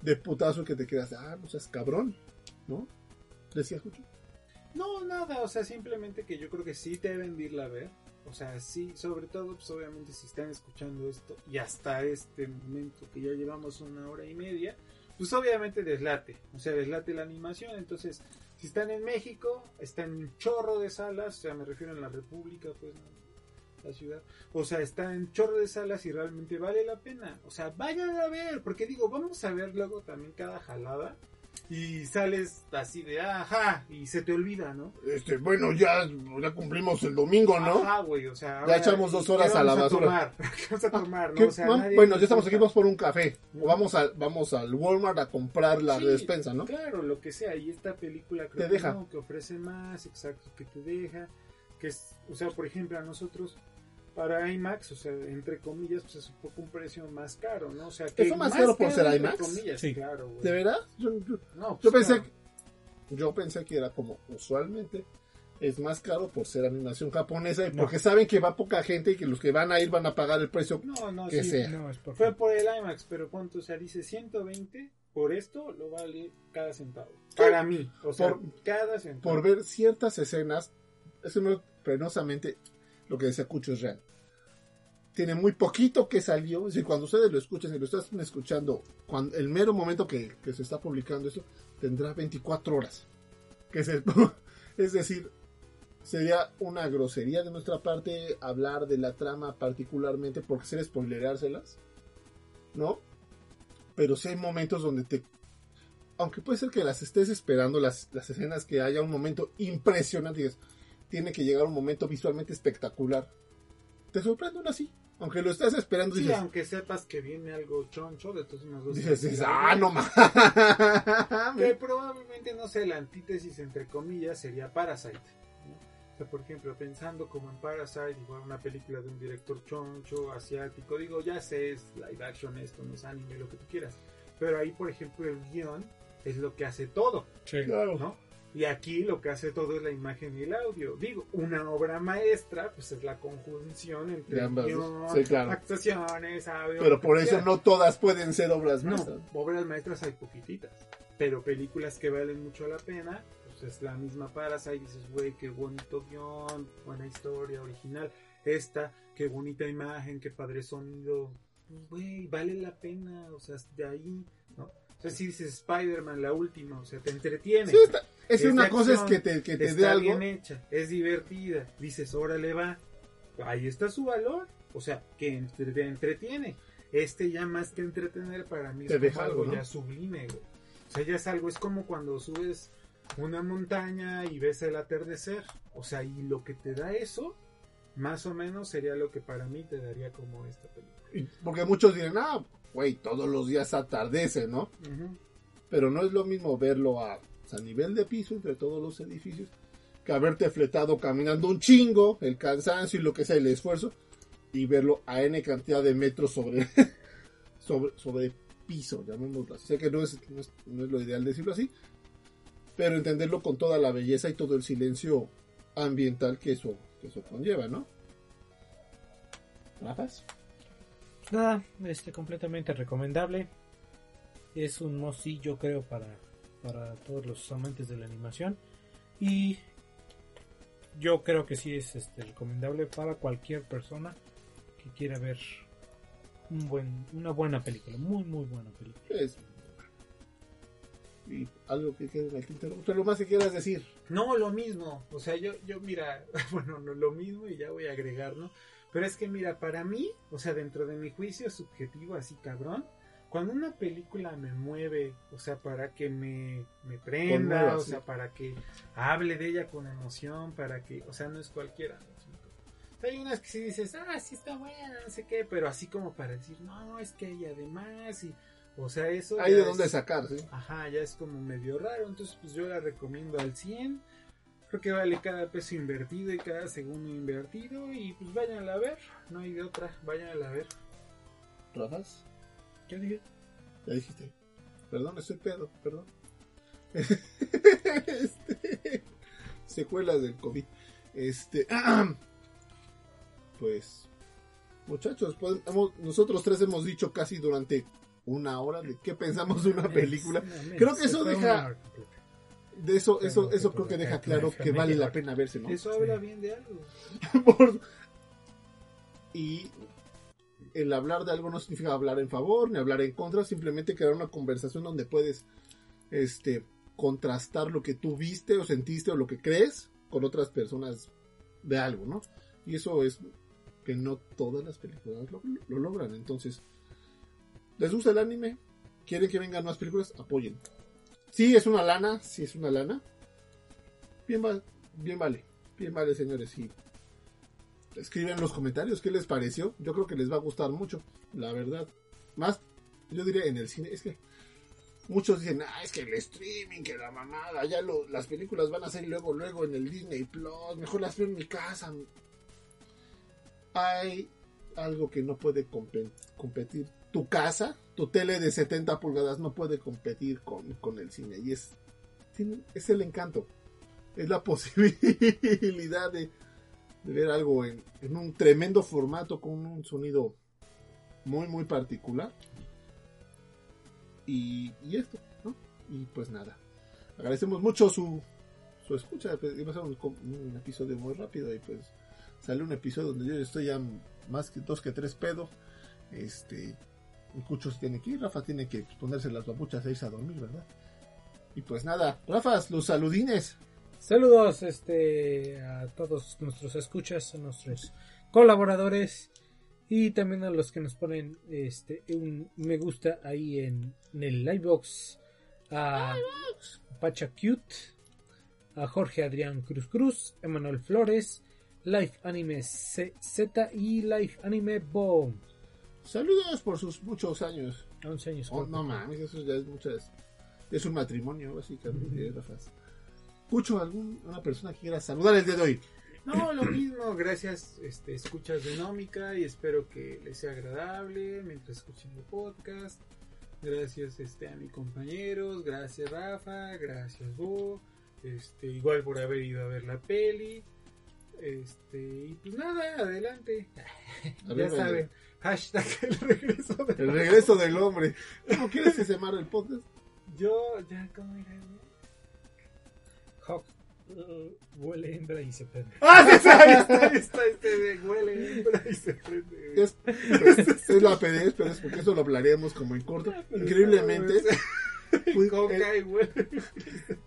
De putazo que te quedas, ah, no seas cabrón, ¿no? Decías mucho. No, nada, o sea, simplemente que yo creo que sí deben de irla a ver. O sea, sí, sobre todo, pues obviamente si están escuchando esto y hasta este momento que ya llevamos una hora y media, pues obviamente deslate, o sea, deslate la animación. Entonces, si están en México, está en chorro de salas, o sea, me refiero en la República, pues, ¿no? la ciudad. O sea, está en chorro de salas y realmente vale la pena. O sea, vayan a ver, porque digo, vamos a ver luego también cada jalada y sales así de ajá y se te olvida, ¿no? Este, bueno, ya, ya cumplimos el domingo, ¿no? Ajá, güey, o sea, Ya echamos dos ¿qué horas a la vamos basura. tomar? [LAUGHS] ¿Qué vamos a tomar, ¿Qué- no? O sea, mam- nadie bueno, ya estamos aquí, vamos por un café. O vamos al, vamos al Walmart a comprar la Sí, despensa, ¿no? Claro, lo que sea. Y esta película creo Te que deja. no, que ofrece más, exacto, que te deja. Que es, o sea, por ejemplo, a nosotros, para IMAX, o sea, entre comillas, pues es un poco un precio más caro, ¿no? O sea, que ¿Fue más caro por ser entre IMAX? comillas, Sí. claro, güey. ¿De verdad? Yo, yo- No, yo pues, pensé, claro. yo pensé que era como usualmente es más caro por ser animación japonesa y No. porque saben que va poca gente y que los que van a ir van a pagar el precio No, no, que sí. sea. No, es por Fue por el IMAX, pero ¿cuánto? O sea, dice 120, por esto lo vale cada centavo. Para mí, o sea, Por- cada centavo. por ver ciertas escenas. Eso no penosamente lo que decía Cucho es real. Tiene muy poquito que salió. Es decir, cuando ustedes lo escuchan, si lo están escuchando, cuando, el mero momento que, que se está publicando eso, tendrá 24 horas. Que es, [LAUGHS] el- es decir, sería una grosería de nuestra parte hablar de la trama particularmente porque ser spoilerárselas, ¿no? Pero sí hay momentos donde te aunque puede ser que las estés esperando, las, las escenas que haya un momento impresionante, digas, tiene que llegar un momento visualmente espectacular. Te sorprende aún así. Aunque lo estás esperando, Sí, dices, aunque sepas que viene algo choncho, de todos modos. dices, sí, ah, no [LAUGHS] Que mames. probablemente, no sé, la antítesis entre comillas sería Parasite. ¿no? O sea, por ejemplo, pensando como en Parasite, igual una película de un director choncho, asiático, digo, ya sé, es live action esto, no es anime, lo que tú quieras. Pero ahí, por ejemplo, el guion es lo que hace todo, Claro. ¿no? Y aquí lo que hace todo es la imagen y el audio. Digo, una obra maestra, pues es la conjunción entre ambas, guion, sí, claro. actuaciones, audio. Pero por eso quieras. no todas pueden ser obras No, maestras. obras maestras hay poquititas. Pero películas que valen mucho la pena, pues es la misma Parasite. Y dices, güey, qué bonito guion, buena historia, original. Esta, qué bonita imagen, qué padre sonido. Pues, güey, vale la pena. O sea, de ahí, ¿no? O sea, si dices Spider-Man, la última, o sea, te entretiene. Sí, está- es Es una cosa es que te, que te dé algo. bien hecha, es divertida. Dices, órale va. Ahí está su valor. O sea, que entre- te entretiene. Este ya más que entretener para mí Te es deja como algo ya sublime, güey. O sea, ya es algo, es como cuando subes una montaña y ves el atardecer. O sea, y lo que te da eso, más o menos sería lo que para mí te daría como esta película. Porque muchos dirán, ah, güey, todos los días atardece, ¿no? Pero no es lo mismo verlo a, a nivel de piso entre todos los edificios que haberte fletado caminando un chingo, el cansancio y lo que sea, el esfuerzo, y verlo a N cantidad de metros sobre, [LAUGHS] sobre, sobre piso, llamémoslo así. Sé que no es, no, es, no es lo ideal decirlo así, pero entenderlo con toda la belleza y todo el silencio ambiental que eso, que eso conlleva, ¿no? ¿Rafas? Nada, este completamente recomendable. Es un yo creo, para, para todos los amantes de la animación. Y yo creo que sí es este, recomendable para cualquier persona que quiera ver un buen, una buena película. Muy, muy buena película. Es- y algo que quede en el tintero. O sea, lo más que quieras decir. No, lo mismo. O sea, yo, yo mira, [LAUGHS] bueno, no lo mismo y ya voy a agregar, ¿no? Pero es que mira, para mí, o sea, dentro de mi juicio subjetivo así cabrón, cuando una película me mueve, o sea, para que me, me prenda, Conmueva, o sí. sea, para que hable de ella con emoción, para que, o sea, no es cualquiera, ¿no? O sea, Hay unas que sí dices, ah, sí está buena, no sé qué, pero así como para decir, no, es que hay además, y, o sea, eso... Hay de es- dónde sacar, ¿sí? Ajá, ya es como medio raro, entonces pues yo la recomiendo al 100. Creo que vale cada peso invertido y cada segundo invertido y pues vayan a ver, no hay de otra, vayan a ver. ¿Rafas? Yo dije, Ya dijiste. Perdón, estoy pedo, perdón. [LAUGHS] Este, secuelas del COVID. Este. Pues. Muchachos, pues, hemos- nosotros tres hemos dicho casi durante una hora de qué pensamos de una película. Creo que eso deja-. De eso, eso, eso creo que deja claro que vale la pena verse, ¿no? Eso habla bien de algo. [LAUGHS] Y el hablar de algo no significa hablar en favor ni hablar en contra, simplemente crear una conversación donde puedes este contrastar lo que tú viste o sentiste o lo que crees con otras personas de algo, ¿no? Y eso es que no todas las películas lo, lo logran. Entonces, ¿les gusta el anime? ¿Quieren que vengan más películas? Apoyen. Sí, es una lana, sí es una lana. Bien, va- bien vale, bien vale, señores. Y escriben en los comentarios qué les pareció. Yo creo que les va a gustar mucho, la verdad. Más, yo diría en el cine, es que muchos dicen, ah, es que el streaming, que la mamada, ya las películas van a ser luego, luego en el Disney Plus, mejor las veo en mi casa. Hay algo que no puede compe- competir. Tu casa, tu tele de 70 pulgadas no puede competir con, con el cine. Y es, es el encanto. Es la [LAUGHS] posibilidad de, de ver algo en, en un tremendo formato con un sonido muy muy particular. Y, y esto ¿no? y pues nada. Agradecemos mucho su, su escucha. Pues, a un, episodio muy rápido y pues sale un episodio donde yo estoy ya más que dos que tres pedos este el Cucho se tiene que ir Rafa tiene que ponerse las babuchas e irse a dormir verdad y pues nada Rafa los saludines Saludos este, a todos nuestros escuchas, a nuestros colaboradores y también a los que nos ponen este, un me gusta ahí en, en el Livebox a Pacha Cute, a Jorge Adrián Cruz Cruz, Emanuel Flores, Life Anime Z y Life Anime Bomb. Saludos por sus muchos años. 11 años. Oh, no mames, eso ya es muchas. Es un matrimonio, básicamente, Rafa. Escucho a alguna persona que quiera saludar el día de hoy. No, lo mismo, gracias, este, escuchas de Nómica y espero que les sea agradable mientras escuchen el podcast. Gracias este, a mis compañeros, gracias Rafa, gracias Bo, este, igual por haber ido a ver la peli. Este, y pues nada, adelante. A [LAUGHS] ya saben, hashtag el regreso de El regreso del hombre. ¿Cómo quieres que se llame el podcast? Yo, ya, ¿cómo era? Hawk uh, huele hembra y se prende. [LAUGHS] Ah, sí, está, ahí está, ahí está, este de huele, hembra y se prende. Es, es la pedez, pero es porque eso lo hablaremos como en corto. [LAUGHS] Increíblemente, pues, [LAUGHS] el,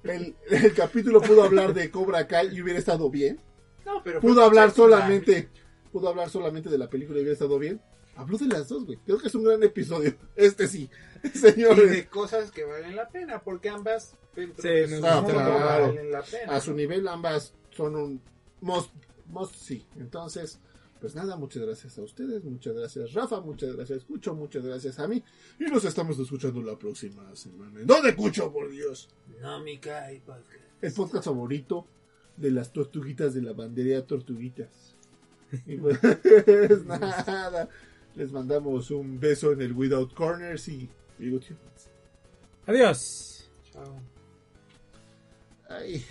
el- el capítulo pudo hablar de Cobra Kai y hubiera estado bien. No, pero Pudo hablar solamente, pudo hablar solamente de la película y hubiera estado bien. Habló de las dos, güey. Creo que es un gran episodio. Este sí, [LAUGHS] y señores. de cosas que valen la pena, porque ambas dentro Sí, mundo claro. valen la pena. A su nivel ambas son un must, must sí. Entonces, pues nada, muchas gracias a ustedes, muchas gracias Rafa, muchas gracias Cucho, muchas gracias a mí. Y nos estamos escuchando la próxima semana. ¿En ¿Dónde Cucho, por Dios? Nómica y podcast. El podcast favorito de las tortuguitas de la bandería Tortuguitas. [LAUGHS] Y pues [LAUGHS] nada, les mandamos un beso en el Without Corners y... Adiós. Chao. Ay.